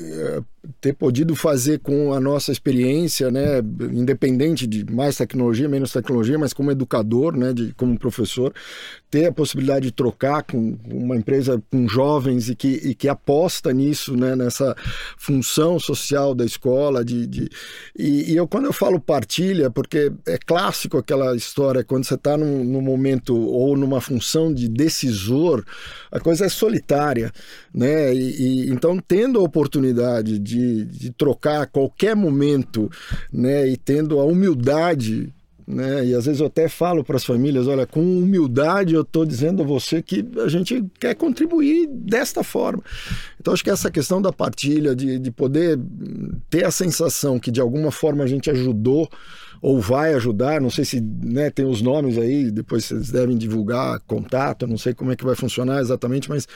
é, ter podido fazer com a nossa experiência, né, independente de mais tecnologia, menos tecnologia, mas como educador, né, de, como professor, ter a possibilidade de trocar com uma empresa com jovens e que, e que aposta nisso, né, nessa função social da escola, de, de e, e, eu quando eu falo partilha, porque é clássico aquela história quando você está num, num momento ou numa função de decisor, a coisa é solitária, né, e, e então tendo a oportunidade de de, de trocar a qualquer momento, né? E tendo a humildade né? E às vezes eu até falo para as famílias, olha, com humildade eu estou dizendo a você que a gente quer contribuir desta forma. Então acho que essa questão da partilha, de, de poder ter a sensação que de alguma forma a gente ajudou ou vai ajudar, não sei se né, tem os nomes aí, depois vocês devem divulgar contato, não sei como é que vai funcionar exatamente, mas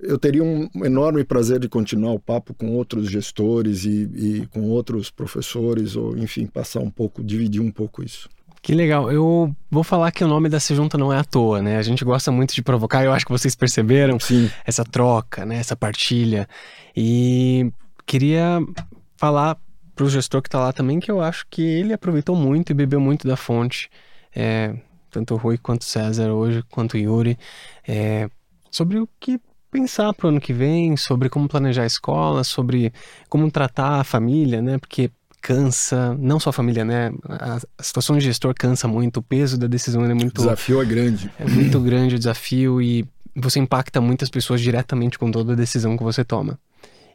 eu teria um enorme prazer de continuar o papo com outros gestores e, e com outros professores, ou enfim, passar um pouco, dividir um pouco isso. Que legal. Eu vou falar que o nome da Se Junta não é à toa, né? A gente gosta muito de provocar, eu acho que vocês perceberam Sim. essa troca, né? Essa partilha. E queria falar para o gestor que está lá também, que eu acho que ele aproveitou muito e bebeu muito da fonte, é, tanto o Rui quanto o César hoje, quanto o Yuri, é, sobre o que pensar para o ano que vem, sobre como planejar a escola, sobre como tratar a família, né? Porque cansa, não só a família, né? A, a situação de gestor cansa muito, o peso da decisão é muito. O desafio é grande. É muito grande o desafio e você impacta muitas pessoas diretamente com toda a decisão que você toma.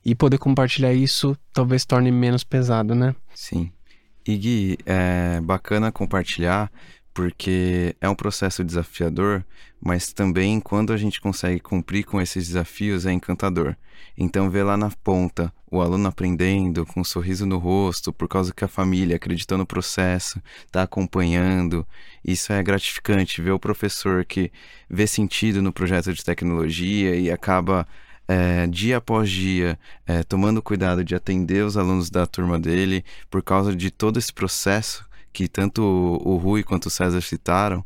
E poder compartilhar isso talvez torne menos pesado, né? Sim. E Gui, é bacana compartilhar porque é um processo desafiador, mas também quando a gente consegue cumprir com esses desafios é encantador. Então ver lá na ponta o aluno aprendendo com um sorriso no rosto por causa que a família acreditou no processo, está acompanhando, isso é gratificante ver o professor que vê sentido no projeto de tecnologia e acaba é, dia após dia, é, tomando cuidado de atender os alunos da turma dele, por causa de todo esse processo que tanto o Rui quanto o César citaram,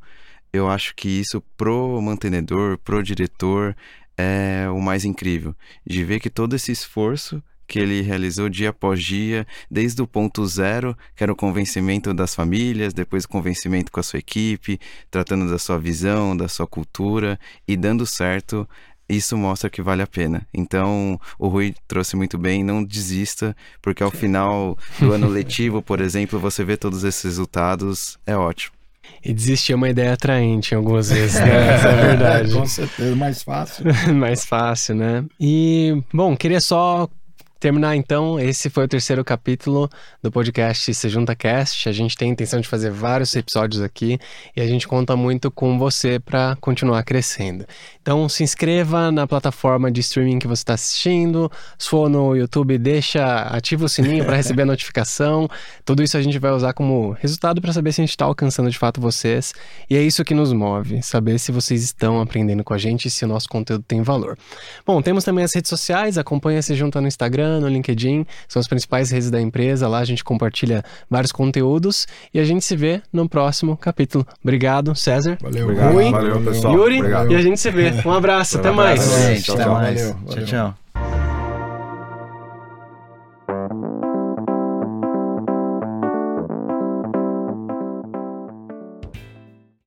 eu acho que isso pro mantenedor, pro diretor, é o mais incrível. De ver que todo esse esforço que ele realizou dia após dia, desde o ponto zero, que era o convencimento das famílias, depois o convencimento com a sua equipe, tratando da sua visão, da sua cultura e dando certo isso mostra que vale a pena. Então, o Rui trouxe muito bem, não desista, porque ao final do ano letivo, por exemplo, você vê todos esses resultados, é ótimo. E desistir é uma ideia atraente algumas vezes, né? Essa é a verdade. Com certeza, mais fácil. mais fácil, né? E, bom, queria só terminar então, esse foi o terceiro capítulo do podcast Se Junta Cast. A gente tem a intenção de fazer vários episódios aqui e a gente conta muito com você para continuar crescendo. Então se inscreva na plataforma de streaming que você está assistindo. Se for no YouTube, deixa ativa o sininho para receber a notificação. Tudo isso a gente vai usar como resultado para saber se a gente está alcançando de fato vocês. E é isso que nos move, saber se vocês estão aprendendo com a gente e se o nosso conteúdo tem valor. Bom, temos também as redes sociais, acompanha Se Junta no Instagram no LinkedIn, são as principais redes da empresa. Lá a gente compartilha vários conteúdos e a gente se vê no próximo capítulo. Obrigado, César. Valeu, Rui, valeu pessoal. Yuri, Obrigado. e a gente se vê. Um abraço, até mais. Gente, Tchau, até tchau. mais. Valeu, Tchau, valeu. tchau.